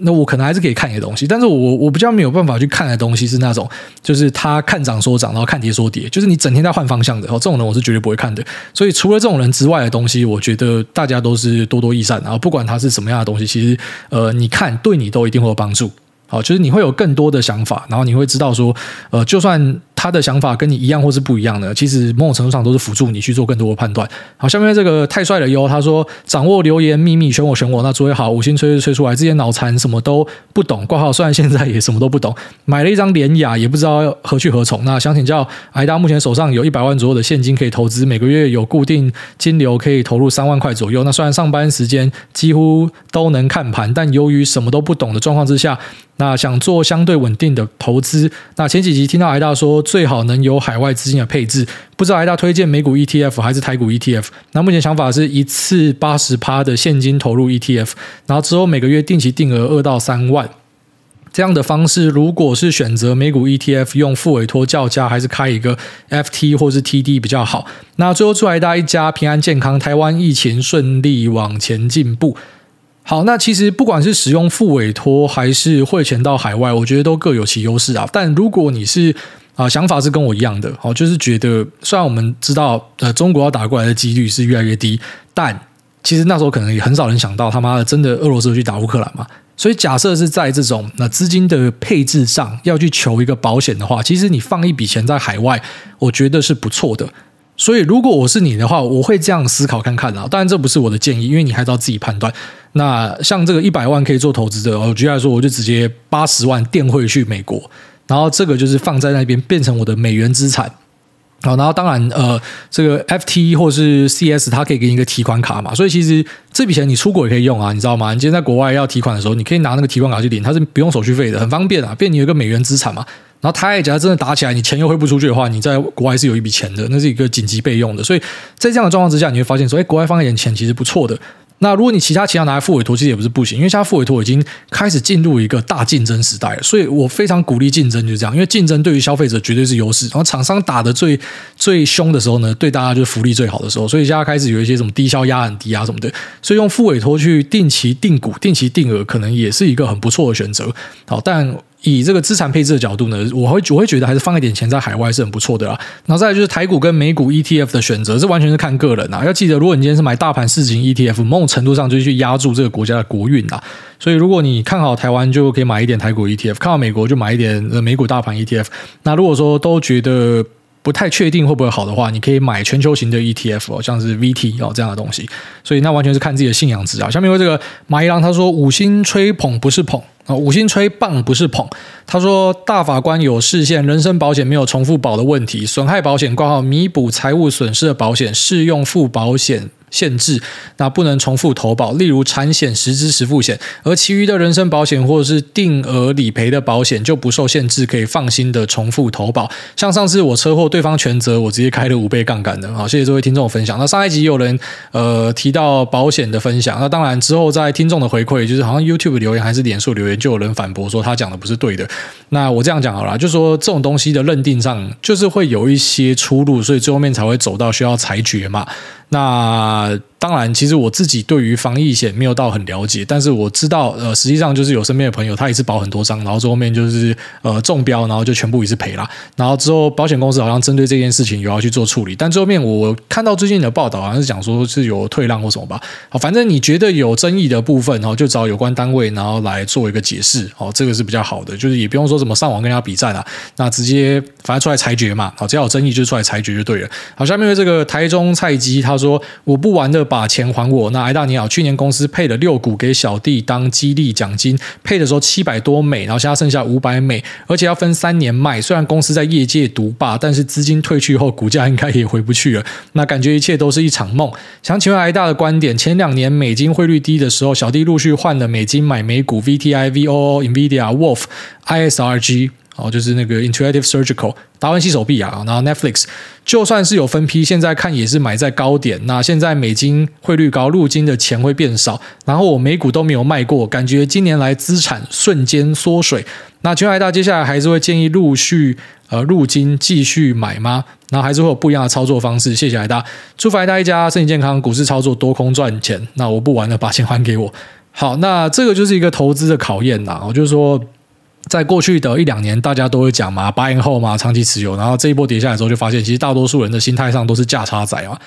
那我可能还是可以看一些东西，但是我我比较没有办法去看的东西是那种，就是他看涨说涨，然后看跌说跌，就是你整天在换方向的，哦，这种人我是绝对不会看的。所以除了这种人之外的东西，我觉得大家都是多多益善，然后不管他是什么样的东西，其实呃，你看对你都一定会有帮助。好，就是你会有更多的想法，然后你会知道说，呃，就算。他的想法跟你一样或是不一样的，其实某种程度上都是辅助你去做更多的判断。好，下面这个太帅了哟，他说掌握流言秘密，选我选我，那诸位好，五星吹吹出来，之前脑残什么都不懂，挂号虽然现在也什么都不懂，买了一张联雅，也不知道何去何从。那想请教，癌大目前手上有一百万左右的现金可以投资，每个月有固定金流可以投入三万块左右。那虽然上班时间几乎都能看盘，但由于什么都不懂的状况之下，那想做相对稳定的投资。那前几集听到艾大说。最好能有海外资金的配置，不知道艾大推荐美股 ETF 还是台股 ETF？那目前想法是一次八十趴的现金投入 ETF，然后之后每个月定期定额二到三万这样的方式。如果是选择美股 ETF 用复委托叫价，还是开一个 FT 或是 TD 比较好？那最后祝癌大一家平安健康，台湾疫情顺利往前进步。好，那其实不管是使用副委托还是汇钱到海外，我觉得都各有其优势啊。但如果你是啊，想法是跟我一样的，哦，就是觉得虽然我们知道，呃，中国要打过来的几率是越来越低，但其实那时候可能也很少人想到，他妈的，真的俄罗斯去打乌克兰嘛。所以假设是在这种那资金的配置上要去求一个保险的话，其实你放一笔钱在海外，我觉得是不错的。所以如果我是你的话，我会这样思考看看啊。当然这不是我的建议，因为你还是要自己判断。那像这个一百万可以做投资的，我举例来说，我就直接八十万垫汇去美国。然后这个就是放在那边变成我的美元资产，好，然后当然呃，这个 FT 或是 CS 它可以给你一个提款卡嘛，所以其实这笔钱你出国也可以用啊，你知道吗？你今天在国外要提款的时候，你可以拿那个提款卡去领，它是不用手续费的，很方便啊，变你有一个美元资产嘛。然后台海假真的打起来，你钱又汇不出去的话，你在国外是有一笔钱的，那是一个紧急备用的。所以在这样的状况之下，你会发现说，哎，国外放一点钱其实不错的。那如果你其他钱要拿来付委托，其实也不是不行，因为现在付委托已经开始进入一个大竞争时代了，所以我非常鼓励竞争，就是这样，因为竞争对于消费者绝对是优势。然后厂商打得最最凶的时候呢，对大家就是福利最好的时候，所以现在开始有一些什么低消压很低啊什么的，所以用付委托去定期定股、定期定额，可能也是一个很不错的选择。好，但。以这个资产配置的角度呢，我会我会觉得还是放一点钱在海外是很不错的啦。然后再来就是台股跟美股 ETF 的选择，这完全是看个人啊。要记得，如果你今天是买大盘市井 ETF，某种程度上就是去压住这个国家的国运啊。所以如果你看好台湾，就可以买一点台股 ETF；看好美国，就买一点美股大盘 ETF。那如果说都觉得，不太确定会不会好的话，你可以买全球型的 ETF 哦，像是 VT 哦这样的东西。所以那完全是看自己的信仰值啊。下面有这个马一郎他说五星吹捧不是捧啊，五星吹棒不是捧。他说大法官有视线，人身保险没有重复保的问题，损害保险挂号弥补财务损失的保险适用附保险。限制，那不能重复投保，例如产险实支实付险，而其余的人身保险或者是定额理赔的保险就不受限制，可以放心的重复投保。像上次我车祸，对方全责，我直接开了五倍杠杆的。好，谢谢这位听众分享。那上一集有人呃提到保险的分享，那当然之后在听众的回馈，就是好像 YouTube 留言还是脸书留言，就有人反驳说他讲的不是对的。那我这样讲好了，就说这种东西的认定上，就是会有一些出入，所以最后面才会走到需要裁决嘛。那 mal 当然，其实我自己对于防疫险没有到很了解，但是我知道，呃，实际上就是有身边的朋友，他一次保很多张，然后最后面就是呃中标，然后就全部一次赔了。然后之后保险公司好像针对这件事情有要去做处理，但最后面我看到最近的报道好像是讲说是有退让或什么吧。好，反正你觉得有争议的部分，然后就找有关单位，然后来做一个解释。好，这个是比较好的，就是也不用说什么上网跟人家比战啊，那直接反正出来裁决嘛。好，只要有争议就出来裁决就对了。好，下面的这个台中菜鸡他说我不玩的。把钱还我。那挨大你好，去年公司配了六股给小弟当激励奖金，配的时候七百多美，然后现在剩下五百美，而且要分三年卖。虽然公司在业界独霸，但是资金退去后，股价应该也回不去了。那感觉一切都是一场梦。想请问挨大的观点：前两年美金汇率低的时候，小弟陆续换了美金买美股，VTI、VOO、NVIDIA、Wolf、ISRG。哦，就是那个 Intuitive Surgical 达文西手臂啊，然后 Netflix 就算是有分批，现在看也是买在高点。那现在美金汇率高，入金的钱会变少。然后我美股都没有卖过，感觉今年来资产瞬间缩水。那全海大接下来还是会建议陆续呃入金继续买吗？然后还是会有不一样的操作方式。谢谢海大，祝福海大一家身体健康，股市操作多空赚钱。那我不玩了，把钱还给我。好，那这个就是一个投资的考验呐。我就是说。在过去的一两年，大家都会讲嘛，八年后嘛，长期持有，然后这一波跌下来之后，就发现其实大多数人的心态上都是价差仔啊。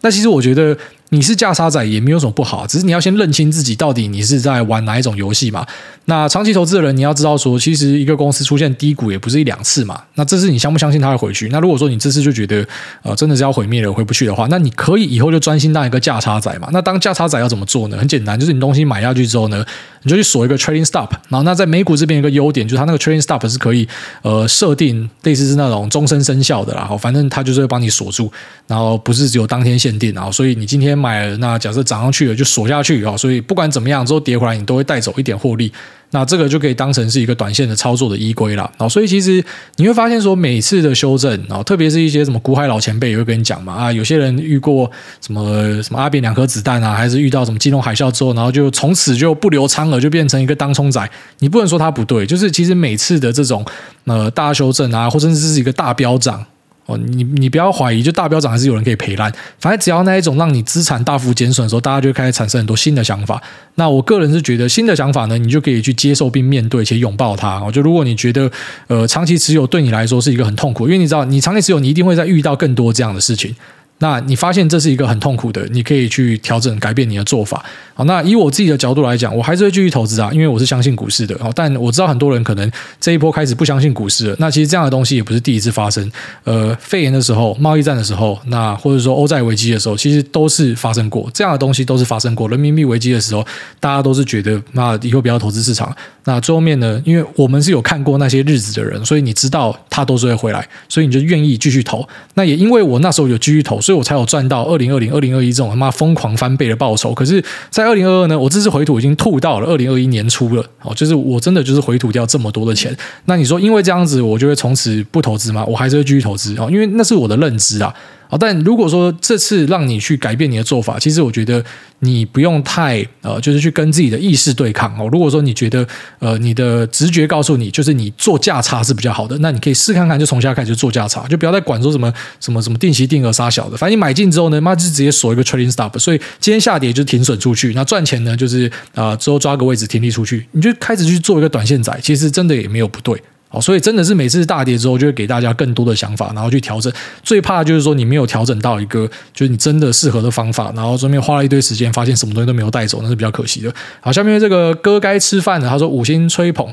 那其实我觉得。你是价差仔也没有什么不好，只是你要先认清自己到底你是在玩哪一种游戏嘛。那长期投资的人，你要知道说，其实一个公司出现低谷也不是一两次嘛。那这次你相不相信它会回去？那如果说你这次就觉得呃真的是要毁灭了，回不去的话，那你可以以后就专心当一个价差仔嘛。那当价差仔要怎么做呢？很简单，就是你东西买下去之后呢，你就去锁一个 trading stop。然后那在美股这边有一个优点，就是它那个 trading stop 是可以呃设定类似是那种终身生效的啦。好，反正它就是会帮你锁住，然后不是只有当天限定。然后所以你今天买了，那假设涨上去了就锁下去啊，所以不管怎么样之后跌回来，你都会带走一点获利。那这个就可以当成是一个短线的操作的依归了。所以其实你会发现说，每次的修正，然特别是一些什么股海老前辈也会跟你讲嘛啊，有些人遇过什么什么阿扁两颗子弹啊，还是遇到什么金融海啸之后，然后就从此就不留仓了，就变成一个当冲仔。你不能说他不对，就是其实每次的这种呃大修正啊，或者是一个大飙涨。哦，你你不要怀疑，就大标涨还是有人可以赔烂。反正只要那一种让你资产大幅减损的时候，大家就开始产生很多新的想法。那我个人是觉得，新的想法呢，你就可以去接受并面对且拥抱它。就如果你觉得呃长期持有对你来说是一个很痛苦，因为你知道你长期持有，你一定会在遇到更多这样的事情。那你发现这是一个很痛苦的，你可以去调整、改变你的做法。好，那以我自己的角度来讲，我还是会继续投资啊，因为我是相信股市的。但我知道很多人可能这一波开始不相信股市了。那其实这样的东西也不是第一次发生。呃，肺炎的时候、贸易战的时候，那或者说欧债危机的时候，其实都是发生过。这样的东西都是发生过。人民币危机的时候，大家都是觉得那以后不要投资市场。那最后面呢，因为我们是有看过那些日子的人，所以你知道它都是会回来，所以你就愿意继续投。那也因为我那时候有继续投，所以我才有赚到二零二零、二零二一这种他妈疯狂翻倍的报酬。可是，在二零二二呢，我这次回吐已经吐到了二零二一年初了。哦，就是我真的就是回吐掉这么多的钱。那你说，因为这样子，我就会从此不投资吗？我还是会继续投资哦，因为那是我的认知啊。但如果说这次让你去改变你的做法，其实我觉得你不用太呃，就是去跟自己的意识对抗哦。如果说你觉得呃，你的直觉告诉你，就是你做价差是比较好的，那你可以试看看，就从现在开始做价差，就不要再管说什么什么什么定期定额杀小的，反正你买进之后呢，妈就直接锁一个 trading stop，所以今天下跌就停损出去，那赚钱呢就是啊、之后抓个位置停利出去，你就开始去做一个短线仔，其实真的也没有不对。所以真的是每次大跌之后，就会给大家更多的想法，然后去调整。最怕就是说你没有调整到一个就是你真的适合的方法，然后顺便花了一堆时间，发现什么东西都没有带走，那是比较可惜的。好，下面这个哥该吃饭了，他说五星吹捧。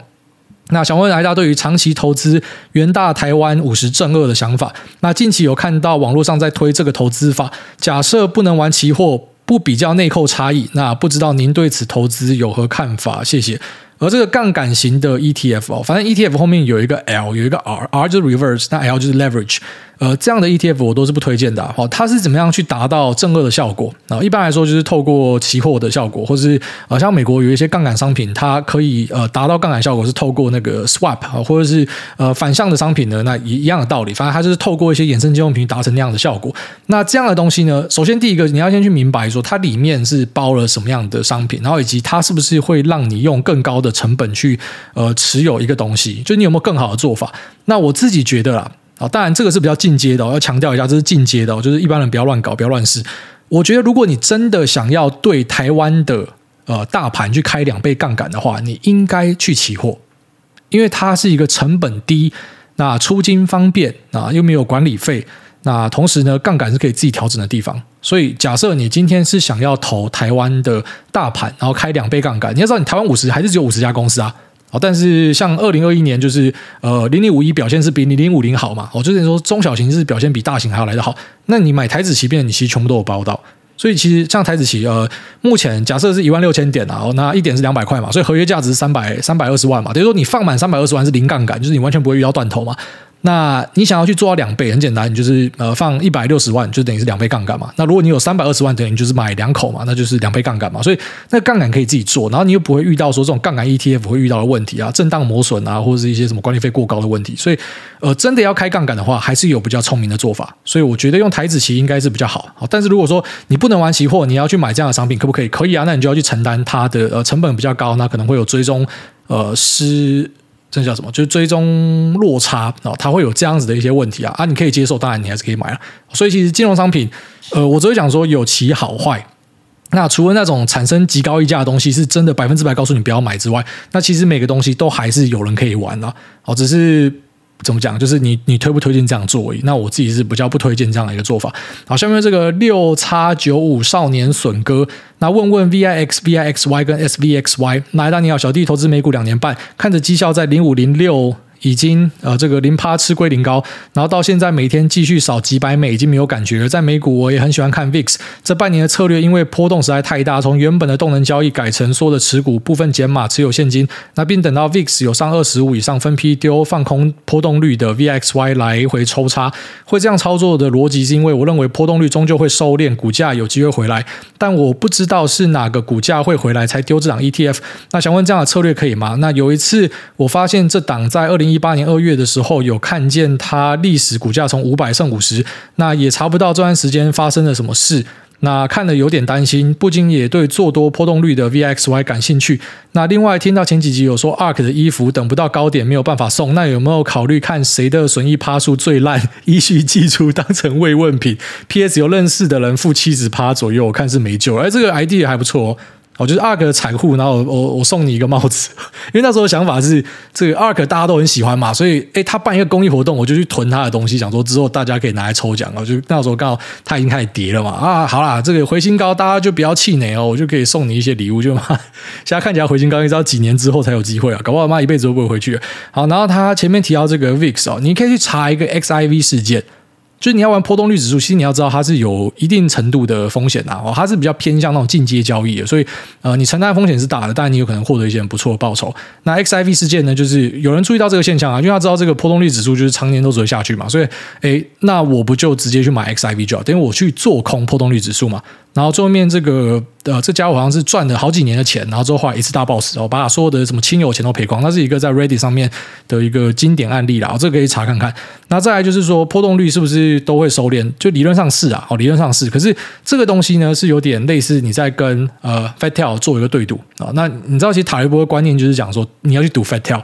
那想问大家对于长期投资元大台湾五十正二的想法？那近期有看到网络上在推这个投资法，假设不能玩期货，不比较内扣差异，那不知道您对此投资有何看法？谢谢。而这个杠杆型的 ETF 哦，反正 ETF 后面有一个 L，有一个 R，R 就是 reverse，那 L 就是 leverage。呃，这样的 ETF 我都是不推荐的。好，它是怎么样去达到正二的效果？啊，一般来说就是透过期货的效果，或是呃，像美国有一些杠杆商品，它可以呃达到杠杆效果是透过那个 swap 啊，或者是呃反向的商品呢，那一一样的道理，反正它就是透过一些衍生金融品达成那样的效果。那这样的东西呢，首先第一个你要先去明白说它里面是包了什么样的商品，然后以及它是不是会让你用更高的成本去呃持有一个东西，就你有没有更好的做法？那我自己觉得啦。啊，当然这个是比较进阶的，要强调一下，这是进阶的，就是一般人不要乱搞，不要乱试。我觉得如果你真的想要对台湾的呃大盘去开两倍杠杆的话，你应该去期货，因为它是一个成本低，那出金方便啊，又没有管理费，那同时呢，杠杆是可以自己调整的地方。所以假设你今天是想要投台湾的大盘，然后开两倍杠杆，你要知道你台湾五十还是只有五十家公司啊。哦，但是像二零二一年，就是呃零零五一表现是比零零五零好嘛？哦，就是说中小型是表现比大型还要来得好。那你买台指期，变你其实全部都有包到。所以其实像台指期，呃，目前假设是一万六千点啊，那一点是两百块嘛，所以合约价值三百三百二十万嘛。等于说你放满三百二十万是零杠杆，就是你完全不会遇到断头嘛。那你想要去做到两倍，很简单，你就是呃放一百六十万，就等于是两倍杠杆嘛。那如果你有三百二十万，等于就是买两口嘛，那就是两倍杠杆嘛。所以那杠杆可以自己做，然后你又不会遇到说这种杠杆 ETF 会遇到的问题啊，震荡磨损啊，或者是一些什么管理费过高的问题。所以呃，真的要开杠杆的话，还是有比较聪明的做法。所以我觉得用台子期应该是比较好。但是如果说你不能玩期货，你要去买这样的商品，可不可以？可以啊，那你就要去承担它的呃成本比较高，那可能会有追踪呃失。这叫什么？就是追踪落差啊，它会有这样子的一些问题啊啊，你可以接受，当然你还是可以买了。所以其实金融商品，呃，我只会讲说有其好坏。那除了那种产生极高溢价的东西是真的百分之百告诉你不要买之外，那其实每个东西都还是有人可以玩的哦，只是。怎么讲？就是你你推不推荐这样做？那我自己是比较不推荐这样的一个做法。好，下面这个六叉九五少年笋哥，那问问 VIX、VIXY 跟 SVXY。那大你好，小弟投资美股两年半，看着绩效在零五零六。已经呃，这个零趴吃归零高，然后到现在每天继续少几百美，已经没有感觉了。在美股我也很喜欢看 VIX，这半年的策略因为波动实在太大，从原本的动能交易改成缩的持股，部分减码持有现金，那并等到 VIX 有上二十五以上分批丢放空波动率的 VXY 来回抽插。会这样操作的逻辑是因为我认为波动率终究会收敛，股价有机会回来，但我不知道是哪个股价会回来才丢这档 ETF。那想问这样的策略可以吗？那有一次我发现这档在二零。一八年二月的时候，有看见它历史股价从五百剩五十，那也查不到这段时间发生了什么事，那看了有点担心，不禁也对做多波动率的 VXY 感兴趣。那另外听到前几集有说 ARK 的衣服等不到高点没有办法送，那有没有考虑看谁的损益趴数最烂，依序寄出当成慰问品？PS 有认识的人负七十趴左右，我看是没救。哎，这个 idea 还不错哦。我就是 ARK 的彩户，然后我我我送你一个帽子，因为那时候的想法是这个 ARK 大家都很喜欢嘛，所以诶他办一个公益活动，我就去囤他的东西，想说之后大家可以拿来抽奖。然后就那时候刚好他已经开始跌了嘛，啊好啦，这个回新高大家就不要气馁哦，我就可以送你一些礼物，就嘛现在看起来回新高，你知道几年之后才有机会啊，搞不好妈一辈子都不会回去。好，然后他前面提到这个 VIX 哦，你可以去查一个 XIV 事件。就是你要玩波动率指数，其实你要知道它是有一定程度的风险的哦，它是比较偏向那种进阶交易的，所以呃，你承担风险是大的，但你有可能获得一些很不错的报酬。那 XIV 事件呢，就是有人注意到这个现象啊，因为他知道这个波动率指数就是常年都只会下去嘛，所以诶，那我不就直接去买 XIV 就好，等于我去做空波动率指数嘛。然后最后面这个呃，这家伙好像是赚了好几年的钱，然后之后后来一次大暴死哦，把所有的什么亲友钱都赔光。那是一个在 Reddit 上面的一个经典案例啦，这个可以查看看。那再来就是说波动率是不是都会收敛？就理论上是啊，哦，理论上是。可是这个东西呢，是有点类似你在跟呃 Fat Tail 做一个对赌啊。那你知道其实塔雷波的观念就是讲说你要去赌 Fat Tail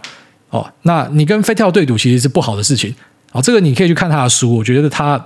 哦，那你跟 Fat Tail 对赌其实是不好的事情啊。这个你可以去看他的书，我觉得他。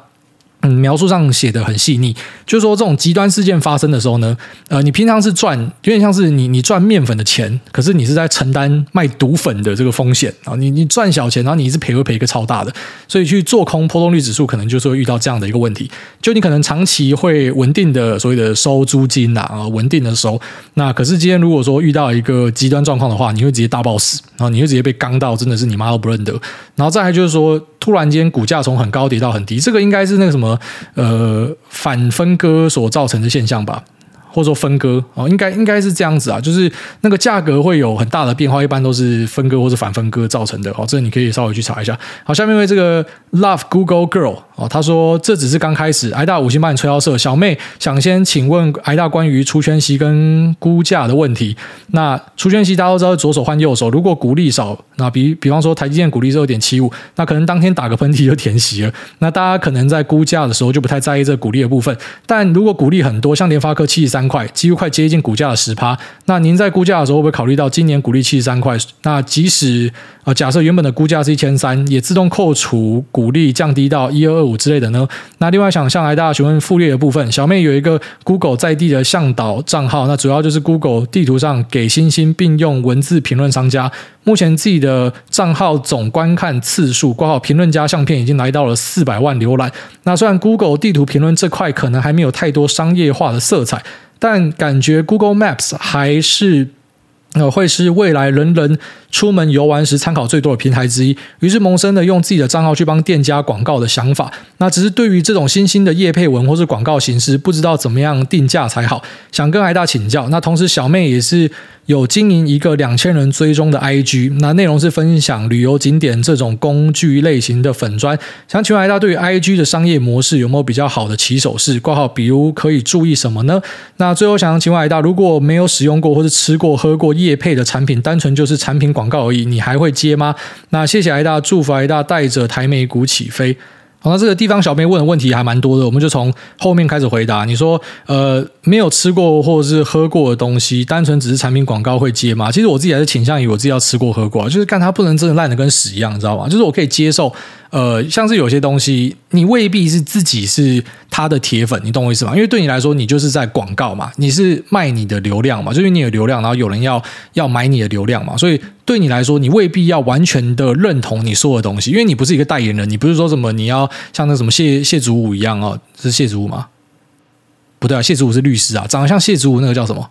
嗯，描述上写的很细腻，就是说这种极端事件发生的时候呢，呃，你平常是赚，有点像是你你赚面粉的钱，可是你是在承担卖毒粉的这个风险啊，你你赚小钱，然后你一直赔会赔一个超大的，所以去做空波动率指数，可能就是会遇到这样的一个问题，就你可能长期会稳定的所谓的收租金啊，稳定的收，那可是今天如果说遇到一个极端状况的话，你会直接大爆死，然后你会直接被刚到，真的是你妈都不认得，然后再来就是说，突然间股价从很高跌到很低，这个应该是那个什么。呃，反分割所造成的现象吧。或者说分割哦，应该应该是这样子啊，就是那个价格会有很大的变化，一般都是分割或者反分割造成的哦。这你可以稍微去查一下。好，下面为这个 Love Google Girl 哦，他说这只是刚开始，挨大五星帮你吹到色。小妹想先请问挨大关于出圈息跟估价的问题。那出圈息大家都知道左手换右手，如果股利少，那比比方说台积电股利是二点七五，那可能当天打个喷嚏就填息了。那大家可能在估价的时候就不太在意这个股利的部分，但如果股利很多，像联发科七十三。三块，几乎快接近股价的十趴。那您在估价的时候会不会考虑到今年股利七十三块？那即使啊，假设原本的估价是一千三，也自动扣除股利，降低到一二二五之类的呢？那另外想向来大家询问复列的部分，小妹有一个 Google 在地的向导账号，那主要就是 Google 地图上给星星并用文字评论商家。目前自己的账号总观看次数，括号评论加相片已经来到了四百万浏览。那虽然 Google 地图评论这块可能还没有太多商业化的色彩，但感觉 Google Maps 还是。呃，会是未来人人出门游玩时参考最多的平台之一。于是萌生了用自己的账号去帮店家广告的想法。那只是对于这种新兴的业配文或是广告形式，不知道怎么样定价才好，想跟艾大请教。那同时，小妹也是。有经营一个两千人追踪的 IG，那内容是分享旅游景点这种工具类型的粉砖。想请问一下，对于 IG 的商业模式有没有比较好的起手式？挂号，比如可以注意什么呢？那最后想请问一下，如果没有使用过或是吃过喝过业配的产品，单纯就是产品广告而已，你还会接吗？那谢谢癌大，祝福癌大带着台美股起飞。好，那这个地方小妹问的问题还蛮多的，我们就从后面开始回答。你说，呃，没有吃过或者是喝过的东西，单纯只是产品广告会接吗？其实我自己还是倾向于我自己要吃过喝过，就是看它不能真的烂的跟屎一样，你知道吗？就是我可以接受。呃，像是有些东西，你未必是自己是他的铁粉，你懂我意思吗？因为对你来说，你就是在广告嘛，你是卖你的流量嘛，就是你有流量，然后有人要要买你的流量嘛，所以对你来说，你未必要完全的认同你说的东西，因为你不是一个代言人，你不是说什么你要像那什么谢谢祖武一样哦，是谢祖武吗？不对啊，谢祖武是律师啊，长得像谢祖武那个叫什么？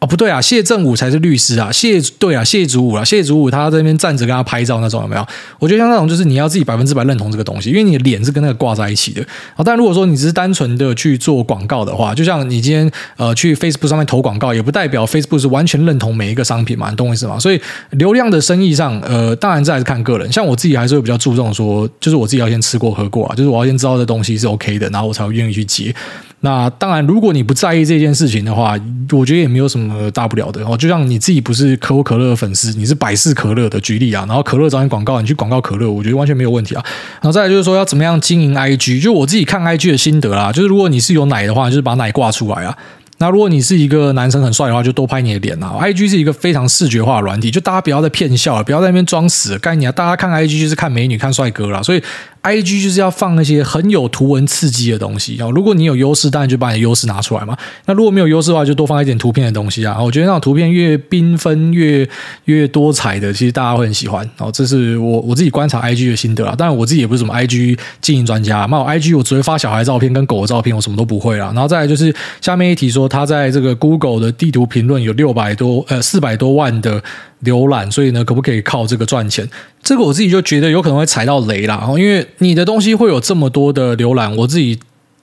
哦，不对啊，谢正武才是律师啊，谢对啊，谢祖武啊，谢祖武他在那边站着跟他拍照那种有没有？我觉得像那种就是你要自己百分之百认同这个东西，因为你的脸是跟那个挂在一起的啊。但如果说你只是单纯的去做广告的话，就像你今天呃去 Facebook 上面投广告，也不代表 Facebook 是完全认同每一个商品嘛，你懂我意思吗？所以流量的生意上，呃，当然这还是看个人。像我自己还是会比较注重说，就是我自己要先吃过喝过啊，就是我要先知道这东西是 OK 的，然后我才会愿意去接。那当然，如果你不在意这件事情的话，我觉得也没有什么大不了的哦。就像你自己不是可口可乐的粉丝，你是百事可乐的举例啊，然后可乐找你广告，你去广告可乐，我觉得完全没有问题啊。然后再来就是说，要怎么样经营 IG，就我自己看 IG 的心得啦，就是如果你是有奶的话，就是把奶挂出来啊。那如果你是一个男生很帅的话，就多拍你的脸啊。IG 是一个非常视觉化的软体，就大家不要再骗笑了，不要在那边装死。概念啊，大家看 IG 就是看美女、看帅哥啦，所以。I G 就是要放那些很有图文刺激的东西，然后如果你有优势，当然就把你的优势拿出来嘛。那如果没有优势的话，就多放一点图片的东西啊。我觉得那种图片越缤纷、越越多彩的，其实大家会很喜欢。哦这是我我自己观察 I G 的心得啊。当然我自己也不是什么 I G 经营专家，那我 I G 我只会发小孩照片跟狗的照片，我什么都不会啦。然后再来就是下面一题说，他在这个 Google 的地图评论有六百多呃四百多万的。浏览，所以呢，可不可以靠这个赚钱？这个我自己就觉得有可能会踩到雷啦。因为你的东西会有这么多的浏览，我自己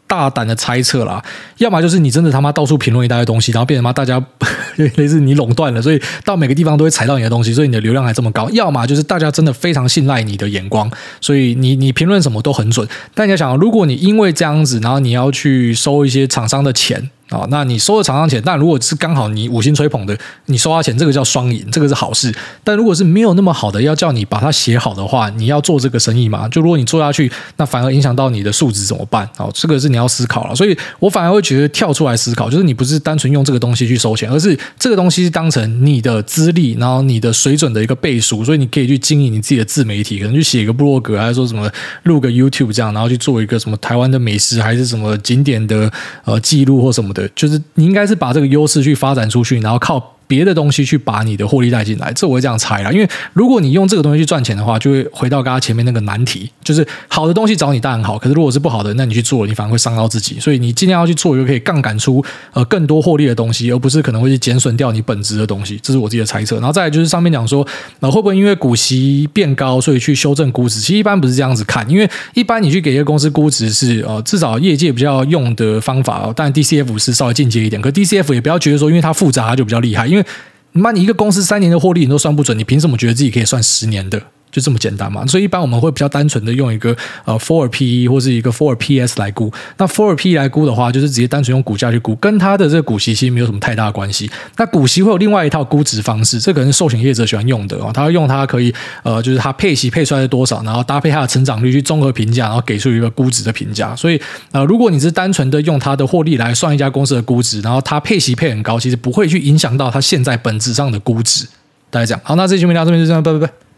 大胆的猜测啦，要么就是你真的他妈到处评论一大堆东西，然后变成妈大家 类似你垄断了，所以到每个地方都会踩到你的东西，所以你的流量还这么高；要么就是大家真的非常信赖你的眼光，所以你你评论什么都很准。但你要想，如果你因为这样子，然后你要去收一些厂商的钱。啊，那你收了厂商钱，但如果是刚好你五星吹捧的，你收他钱，这个叫双赢，这个是好事。但如果是没有那么好的，要叫你把它写好的话，你要做这个生意吗？就如果你做下去，那反而影响到你的素质怎么办？哦，这个是你要思考了。所以我反而会觉得跳出来思考，就是你不是单纯用这个东西去收钱，而是这个东西是当成你的资历，然后你的水准的一个背书，所以你可以去经营你自己的自媒体，可能去写一个部落格，还是说什么录个 YouTube 这样，然后去做一个什么台湾的美食，还是什么景点的呃记录或什么的，就是你应该是把这个优势去发展出去，然后靠。别的东西去把你的获利带进来，这我会这样猜啦。因为如果你用这个东西去赚钱的话，就会回到刚刚前面那个难题，就是好的东西找你当然好，可是如果是不好的，那你去做，你反而会伤到自己。所以你尽量要去做一个可以杠杆出呃更多获利的东西，而不是可能会去减损掉你本质的东西。这是我自己的猜测。然后再来就是上面讲说，那会不会因为股息变高，所以去修正估值？其实一般不是这样子看，因为一般你去给一个公司估值是呃至少业界比较用的方法哦。但 DCF 是稍微进阶一点，可 DCF 也不要觉得说因为它复杂它就比较厉害，因为。那你一个公司三年的获利你都算不准，你凭什么觉得自己可以算十年的？就这么简单嘛。所以一般我们会比较单纯的用一个呃 forward PE 或是一个 forward PS 来估。那 forward PE 来估的话，就是直接单纯用股价去估，跟它的这个股息其实没有什么太大的关系。那股息会有另外一套估值方式，这可能是寿险业者喜欢用的哦。他会用它可以呃，就是它配息配出来是多少，然后搭配它的成长率去综合评价，然后给出一个估值的评价。所以呃，如果你是单纯的用它的获利来算一家公司的估值，然后它配息配很高，其实不会去影响到它现在本质上的估值。大家讲好，那这期节目到这边就这样，拜拜拜。